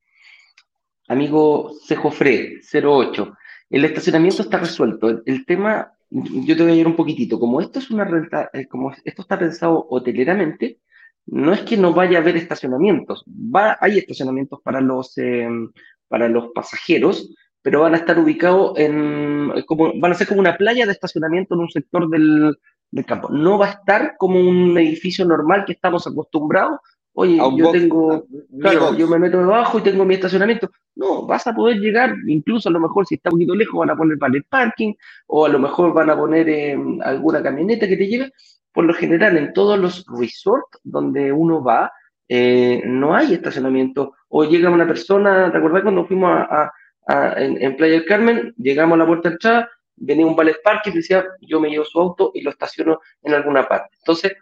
Amigo Cejofre 08, el estacionamiento está resuelto. El, tema, yo te voy a ir un poquitito. Como esto es una renta, eh, como esto está pensado hoteleramente, no es que no vaya a haber estacionamientos. Va, hay estacionamientos para los, em, para los pasajeros, pero van a estar ubicados en, como, van a ser como una playa de estacionamiento en un sector del, del campo. No va a estar como un edificio normal que estamos acostumbrados. Oye, yo tengo, claro, yo me meto debajo y tengo mi estacionamiento. No, vas a poder llegar, incluso a lo mejor si está un poquito lejos van a poner para el parking o a lo mejor van a poner em, alguna camioneta que te lleve. Por lo general, en todos los resorts donde uno va, eh, no hay estacionamiento. O llega una persona, ¿te acordás cuando fuimos a en, Playa Carmen, llegamos a la puerta de entrada, venía un ballet park y decía, yo me llevo su auto y lo estaciono en alguna parte. Entonces,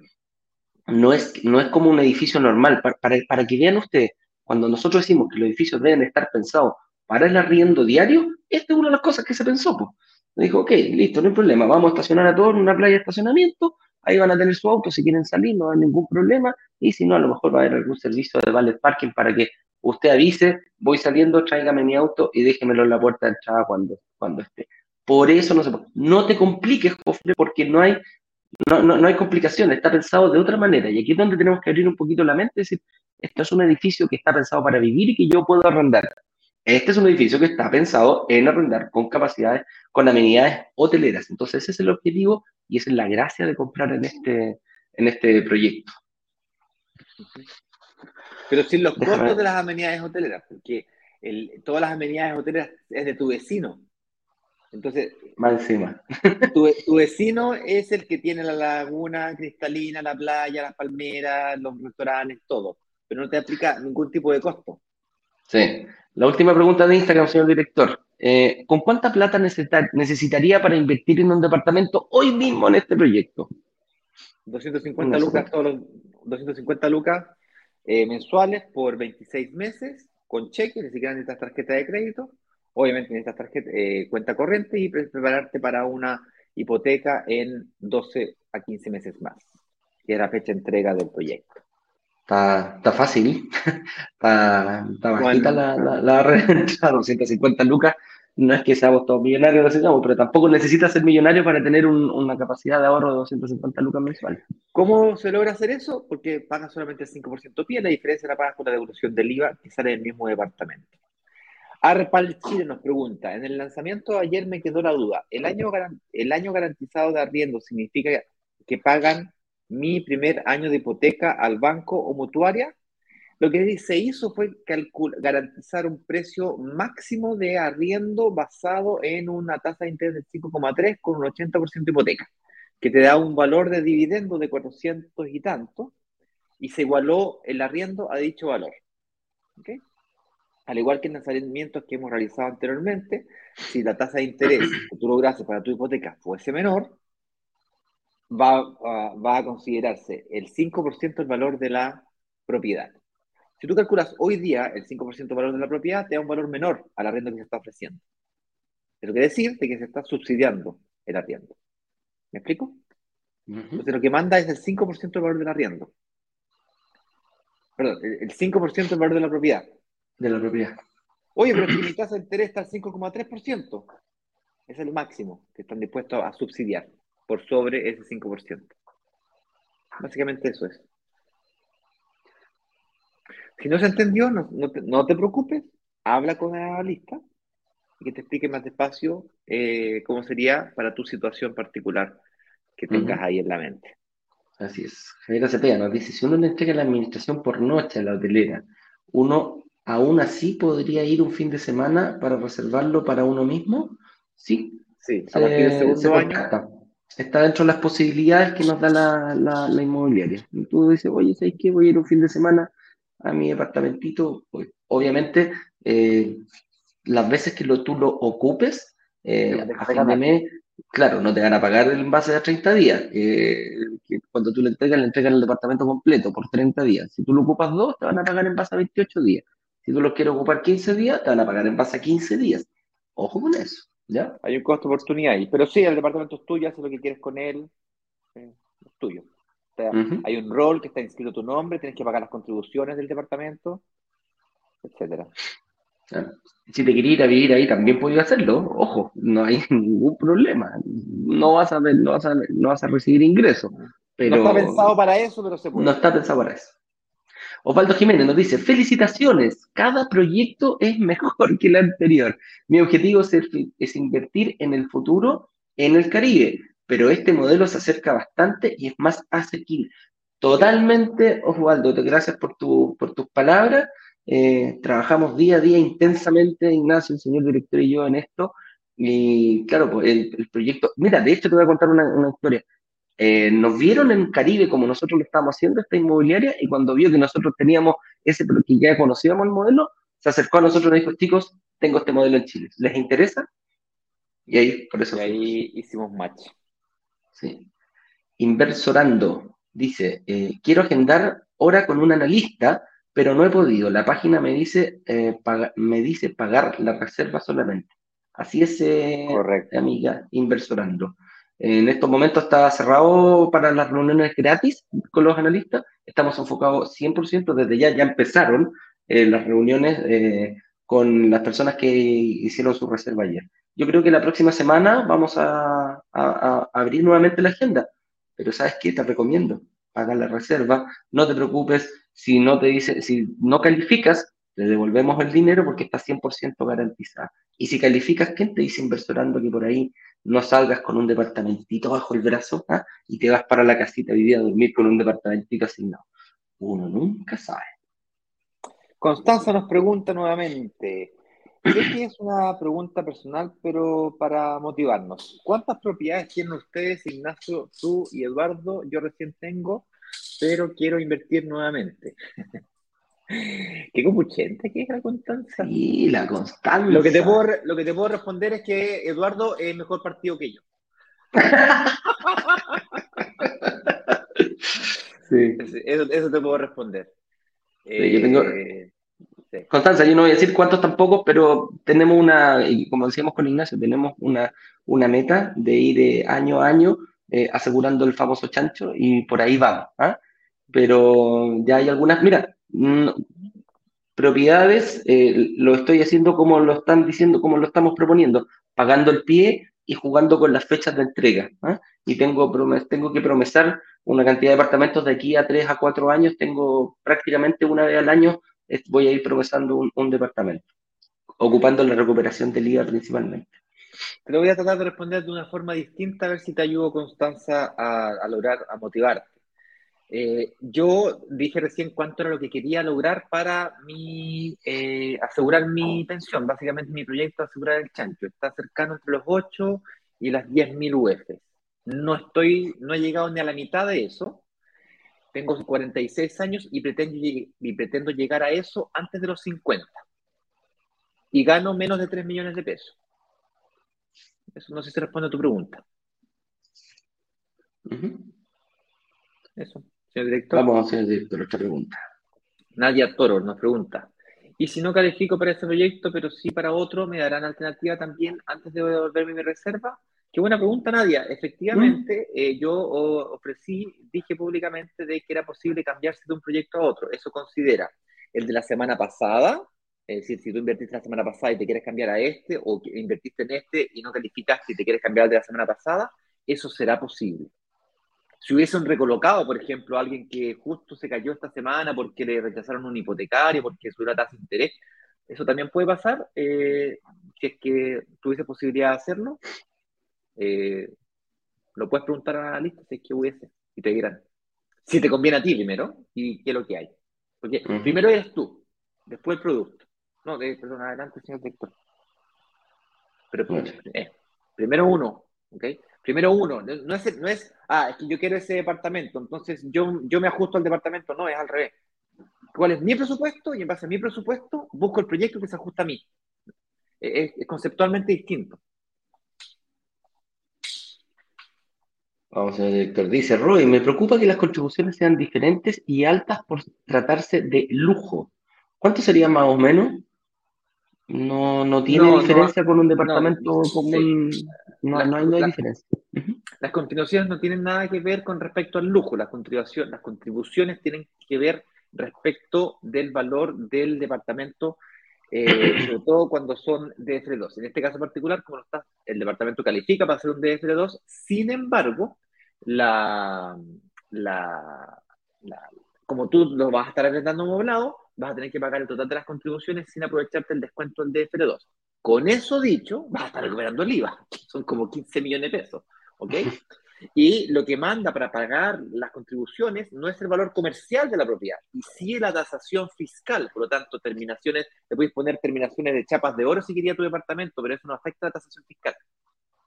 no es, no es como un edificio normal. Para, para, que vean ustedes, cuando nosotros decimos que los edificios deben estar pensados para el arriendo diario, esta es una de las cosas que se pensó. Pues. Dijo, ok, listo, no hay problema, vamos a estacionar a todos en una playa de estacionamiento, ahí van a tener su auto si quieren salir, no hay ningún problema, y si no, a lo mejor va a haber algún servicio de valet parking para que usted avise, voy saliendo, tráigame mi auto y déjemelo en la puerta de entrada cuando, cuando esté. Por eso no se No te compliques, porque no hay, no, no, hay complicaciones, está pensado de otra manera. Y aquí es donde tenemos que abrir un poquito la mente, es decir, esto es un edificio que está pensado para vivir y que yo puedo arrendar. Este es un edificio que está pensado en arrendar con capacidades, con amenidades hoteleras. Entonces ese es el objetivo y esa es la gracia de comprar en este, en este proyecto. Pero sin los costos de las amenidades hoteleras, porque todas las amenidades hoteleras es de tu vecino. Entonces, más encima. <laughs> Tu, tu, vecino es el que tiene la laguna cristalina, la playa, las palmeras, los restaurantes, todo. Pero no te aplica ningún tipo de costo. Sí. La última pregunta de Instagram, señor director. Eh, ¿Con cuánta plata necesitaría para invertir en un departamento hoy mismo en este proyecto? 250 lucas, todos los 250 lucas eh, mensuales por 26 meses con cheque, ni siquiera necesitas tarjeta de crédito. Obviamente necesitas tarjeta, eh, cuenta corriente y prepararte para una hipoteca en 12 a 15 meses más, que es la fecha de entrega del proyecto. Está, está fácil, <laughs> está, está bajita la, la, la, la <laughs> 250 lucas no es que seamos todos millonarios, pero tampoco necesitas ser millonario para tener una capacidad de ahorro de 250 lucas mensuales. ¿Cómo se logra hacer eso? Porque pagas solamente el 5% pie, la diferencia la pagas con la devolución del IVA que sale del mismo departamento. Arpal Chile nos pregunta, en el lanzamiento ayer me quedó la duda, ¿el año, ¿el año garantizado de arriendo significa que pagan mi primer año de hipoteca al banco o mutuaria, lo que se hizo fue garantizar un precio máximo de arriendo basado en una tasa de interés del 5,3 con un 80% de hipoteca, que te da un valor de dividendo de 400 y tanto, y se igualó el arriendo a dicho valor. Al igual que en lanzamientos que hemos realizado anteriormente, si la tasa de interés que tú lograste para tu hipoteca fuese menor, va, va a considerarse el 5% del valor de la propiedad. Si tú calculas hoy día el 5% del valor de la propiedad, te da un valor menor al arriendo que se está ofreciendo. Eso quiere decir que se está subsidiando el arriendo. ¿Me explico? Entonces lo que manda es el 5% del valor del arriendo. Perdón, el 5% del valor de la propiedad. De la propiedad. Oye, pero si mi tasa de interés está al 5,3%, es el máximo que están dispuestos a subsidiar por sobre ese 5%. Básicamente eso es. Si no se entendió, no, te, preocupes, habla con el analista y que te explique más despacio eh, cómo sería para tu situación particular que tengas ahí en la mente. Así es. Javier Cepeda nos dice, si uno le entrega la administración por noche a la hotelera, uno aún así podría ir un fin de semana para reservarlo para uno mismo. Sí. Sí, a partir del segundo año. Está dentro de las posibilidades que nos da la, la, inmobiliaria. Y tú dices, oye, ¿sabes qué? Voy a ir un fin de semana a mi departamentito, pues, obviamente, eh, las veces que lo, tú lo ocupes, eh, de mes, claro, no te van a pagar en base a 30 días. cuando tú le entregas, le entregan el departamento completo por 30 días. Si tú lo ocupas dos, te van a pagar en base a 28 días. Si tú lo quieres ocupar 15 días, te van a pagar en base a 15 días. Ojo con eso, ¿ya? Hay un costo de oportunidad ahí. Pero sí, el departamento es tuyo, haces lo que quieres con él, es tuyo. Hay un rol que está inscrito tu nombre, tienes que pagar las contribuciones del departamento, etcétera. Si te quieres ir a vivir ahí, también puedes hacerlo. Ojo, no hay <laughs> ningún problema. No vas a, ver, no vas a, no vas a recibir ingresos. Pero... No está pensado para eso, pero se puede. No está pensado para eso. Osvaldo Jiménez nos dice, felicitaciones, cada proyecto es <laughs> mejor que el anterior. Mi objetivo es, es invertir en el futuro en el Caribe pero este modelo se acerca bastante y es más asequible. Totalmente, Osvaldo, gracias por, tu, por tus palabras. Eh, trabajamos día a día intensamente, Ignacio, el señor director y yo en esto. Y claro, pues el, proyecto, mira, de hecho te voy a contar una, historia. Eh, nos vieron en Caribe como nosotros lo estábamos haciendo, esta inmobiliaria, y cuando vio que nosotros teníamos ese, que ya conocíamos el modelo, se acercó a nosotros y nos dijo, chicos, tengo este modelo en Chile, ¿les interesa? Y ahí, por eso. Y ahí hicimos match. Sí. Inversorando dice, eh, quiero agendar hora con un analista, pero no he podido. La página me dice, eh, me dice pagar la reserva solamente. Así es, eh, amiga, inversorando. En estos momentos está cerrado para las reuniones gratis con los analistas. Estamos enfocados 100%, desde ya ya empezaron las reuniones con las personas que hicieron su reserva ayer. Yo creo que la próxima semana vamos a, abrir nuevamente la agenda, pero ¿sabes qué? Te recomiendo, paga la reserva, no te preocupes, si no te dice, si no calificas, te devolvemos el dinero porque está 100% garantizada. Y si calificas, ¿quién te dice inversorando que por ahí no salgas con un departamentito bajo el brazo ah? y te vas para la casita a vivir a dormir con un departamentito asignado? Uno nunca sabe. Constanza nos pregunta nuevamente, que es una pregunta personal, pero para motivarnos. ¿Cuántas propiedades tienen ustedes, Ignacio, tú y Eduardo? Yo recién tengo, pero quiero invertir nuevamente. <laughs> Qué compuchente que es la Constanza. Sí, la Constanza. Lo que, te puedo, lo que te puedo responder es que Eduardo es mejor partido que yo. <laughs> sí. Eso, te puedo responder. Yo tengo, eh, Constanza, yo no voy a decir cuántos tampoco, pero tenemos una, y como decíamos con Ignacio, tenemos una, una meta de ir año a año eh, asegurando el famoso chancho y por ahí vamos. ¿ah? Pero ya hay algunas, mira, propiedades, eh, lo estoy haciendo como lo están diciendo, como lo estamos proponiendo, pagando el pie y jugando con las fechas de entrega. ¿ah? Y tengo, tengo que promesar una cantidad de departamentos de aquí a tres a cuatro años, tengo prácticamente una vez al año voy a ir progresando un, departamento, ocupando la recuperación del IVA principalmente. Te lo voy a tratar de responder de una forma distinta, a ver si te ayudo, Constanza, a, lograr, a motivarte. Eh, yo dije recién cuánto era lo que quería lograr para mi, eh, asegurar mi pensión. Básicamente mi proyecto asegurar el chancho. Está cercano entre los 8 y las 10.000 UF. No estoy, no he llegado ni a la mitad de eso. Tengo 46 años y pretendo, y pretendo llegar a eso antes de los 50. Y gano menos de 3 millones de pesos. Eso no sé si responde a tu pregunta. Eso. Señor director. Vamos, señor director, otra pregunta. Nadia Toro nos pregunta. Y si no califico para este proyecto, pero sí para otro, ¿me darán alternativa también antes de devolverme mi reserva? Qué buena pregunta, Nadia. Efectivamente, mm. eh, yo ofrecí, dije públicamente de que era posible cambiarse de un proyecto a otro. Eso considera el de la semana pasada, es decir, si tú invertiste la semana pasada y te quieres cambiar a este, o invertiste en este y no calificaste y te quieres cambiar al de la semana pasada, eso será posible. Si hubiesen recolocado, por ejemplo, a alguien que justo se cayó esta semana porque le rechazaron un hipotecario, porque subió la tasa de interés, eso también puede pasar, eh, si es que tuviese posibilidad de hacerlo. Eh, lo puedes preguntar a la lista si es que hubiese, y te dirán si te conviene a ti primero y qué es lo que hay. Porque primero eres tú, después el producto. No, de, perdón, adelante, señor director. Pero eh, primero uno, ¿ok? Primero uno, no es, no es, ah, es que yo quiero ese departamento, entonces yo, yo me ajusto al departamento, no, es al revés. ¿Cuál es mi presupuesto? Y en base a mi presupuesto busco el proyecto que se ajusta a mí. Es, conceptualmente distinto. Vamos, señor director. Dice Roy, me preocupa que las contribuciones sean diferentes y altas por tratarse de lujo. ¿Cuánto sería más o menos? No, no tiene diferencia con un departamento común. No, no, hay, diferencia. Las contribuciones no tienen nada que ver con respecto al lujo. Las contribuciones, las contribuciones tienen que ver respecto del valor del departamento, eh, <coughs> sobre todo cuando son DF2. En este caso particular, como está, el departamento califica para ser un DF2, sin embargo, la, la, como tú lo vas a estar arrendando moblado, vas a tener que pagar el total de las contribuciones sin aprovecharte el descuento del DFR2. Con eso dicho, vas a estar recuperando el IVA. Son como 15 millones de pesos. ¿Ok? <laughs> Y lo que manda para pagar las contribuciones no es el valor comercial de la propiedad, y sí la tasación fiscal. Por lo tanto, terminaciones, te puedes poner terminaciones de chapas de oro si quería tu departamento, pero eso no afecta a la tasación fiscal.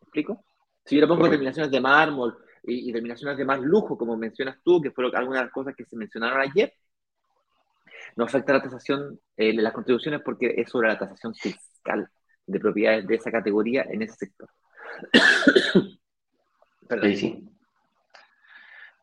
¿Me explico? Si yo le pongo terminaciones de mármol y, terminaciones de más lujo, como mencionas tú, que fueron algunas de las cosas que se mencionaron ayer, no afecta la tasación eh, de las contribuciones porque es sobre la tasación fiscal de propiedades de esa categoría en ese sector. <coughs> Perdón. Sí,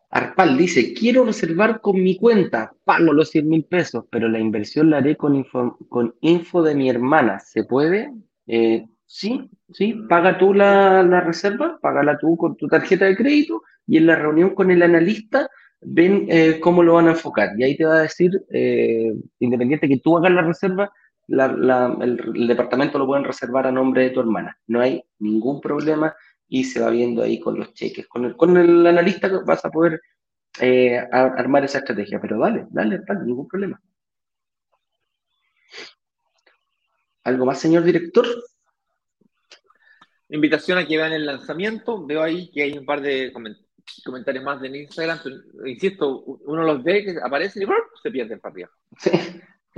Arpal dice, quiero reservar con mi cuenta, pago los 100 mil pesos, pero la inversión la haré con info, con info de mi hermana. ¿Se puede? Eh, sí, sí, paga tú la, la reserva, págala tú con tu tarjeta de crédito y en la reunión con el analista ven eh, cómo lo van a enfocar. Y ahí te va a decir, eh, independiente que tú hagas la reserva, el, departamento lo pueden reservar a nombre de tu hermana. No hay ningún problema y se va viendo ahí con los cheques. Con el, con el analista vas a poder eh, armar esa estrategia. Pero dale, dale, dale, ningún problema. ¿Algo más, señor director? Invitación a que vean el lanzamiento. Veo ahí que hay un par de comentarios comentarios más de Instagram, insisto, uno los ve, que aparece y se pierde para arriba. Sí.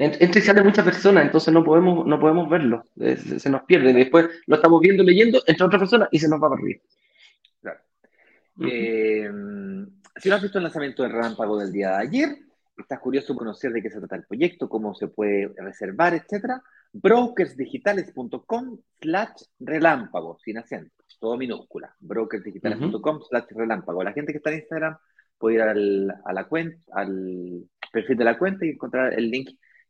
Entra y sale mucha persona, entonces no podemos, no podemos verlo, eh, se, nos pierde. Después lo estamos viendo, leyendo, entra otra persona y se nos va para arriba. Claro. Eh, si no has visto el lanzamiento del relámpago del día de ayer, estás curioso por conocer de qué se trata el proyecto, cómo se puede reservar, etcétera, brokersdigitales.com slash relámpago, sin acento todo minúscula, brokersdigitales.com slash relámpago. La gente que está en Instagram puede ir al, a la cuenta, al perfil de la cuenta y encontrar el link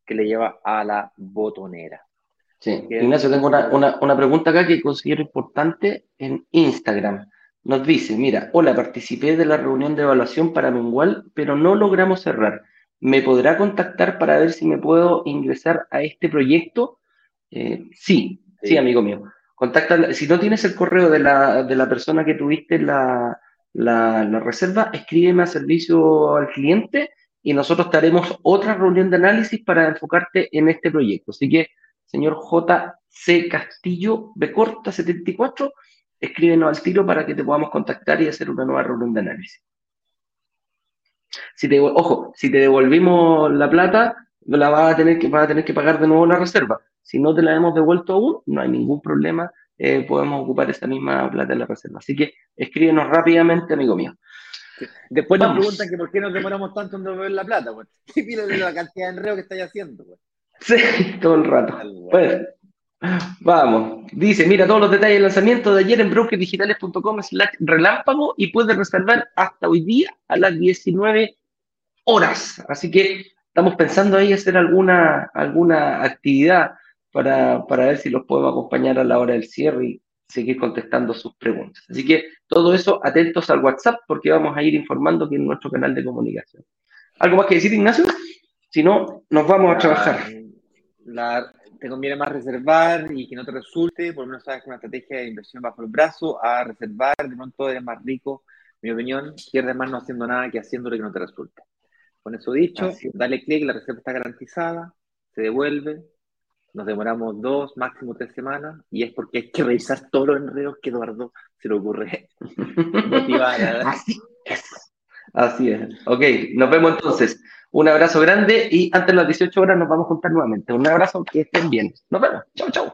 que le lleva a la botonera. Sí, Ignacio, tengo una, una, pregunta acá que considero importante en Instagram. Nos dice, mira, hola, participé de la reunión de evaluación para Mengual, pero no logramos cerrar. ¿Me podrá contactar para ver si me puedo ingresar a este proyecto? Eh, sí, sí, amigo mío contacta, si no tienes el correo de la, de la persona que tuviste la, la, reserva, escríbeme a servicio al cliente y nosotros te haremos otra reunión de análisis para enfocarte en este proyecto. Así que, señor JC Castillo Becorta 74, escríbenos al tiro para que te podamos contactar y hacer una nueva reunión de análisis. Si te, ojo, si te devolvimos la plata, la vas a tener que, tener que pagar de nuevo la reserva. Si no te la hemos devuelto aún, no hay ningún problema, eh, podemos ocupar esa misma plata en la reserva. Así que escríbenos rápidamente, amigo mío. Después nos preguntan que por qué nos demoramos tanto en devolver la plata, güey. ¿Qué de la cantidad de enredo que estáis haciendo, güey? Sí, <laughs> todo el rato. Pues, vamos. Dice, mira todos los detalles del lanzamiento de ayer en brokerdigitales.com slash relámpago y puedes reservar hasta hoy día a las 19 horas. Así que estamos pensando ahí hacer alguna, alguna actividad para, para ver si los podemos acompañar a la hora del cierre y seguir contestando sus preguntas. Así que todo eso, atentos al WhatsApp porque vamos a ir informando que en nuestro canal de comunicación. ¿Algo más que decir, Ignacio? Si no, nos vamos a trabajar. La, te conviene más reservar y que no te resulte, por lo menos sabes que una estrategia de inversión bajo el brazo, a reservar, de pronto eres más rico. mi opinión, pierdes más no haciendo nada que haciendo lo que no te resulte. Con eso dicho, dale clic, la reserva está garantizada, se devuelve, nos demoramos dos, máximo tres semanas, y es porque hay que revisar todos los enredos que Eduardo se le ocurre <laughs> motivar. Así es. Así es. Ok, nos vemos entonces. Un abrazo grande y antes de las 18 horas nos vamos a juntar nuevamente. Un abrazo, que estén bien. Nos vemos. Chau, chau.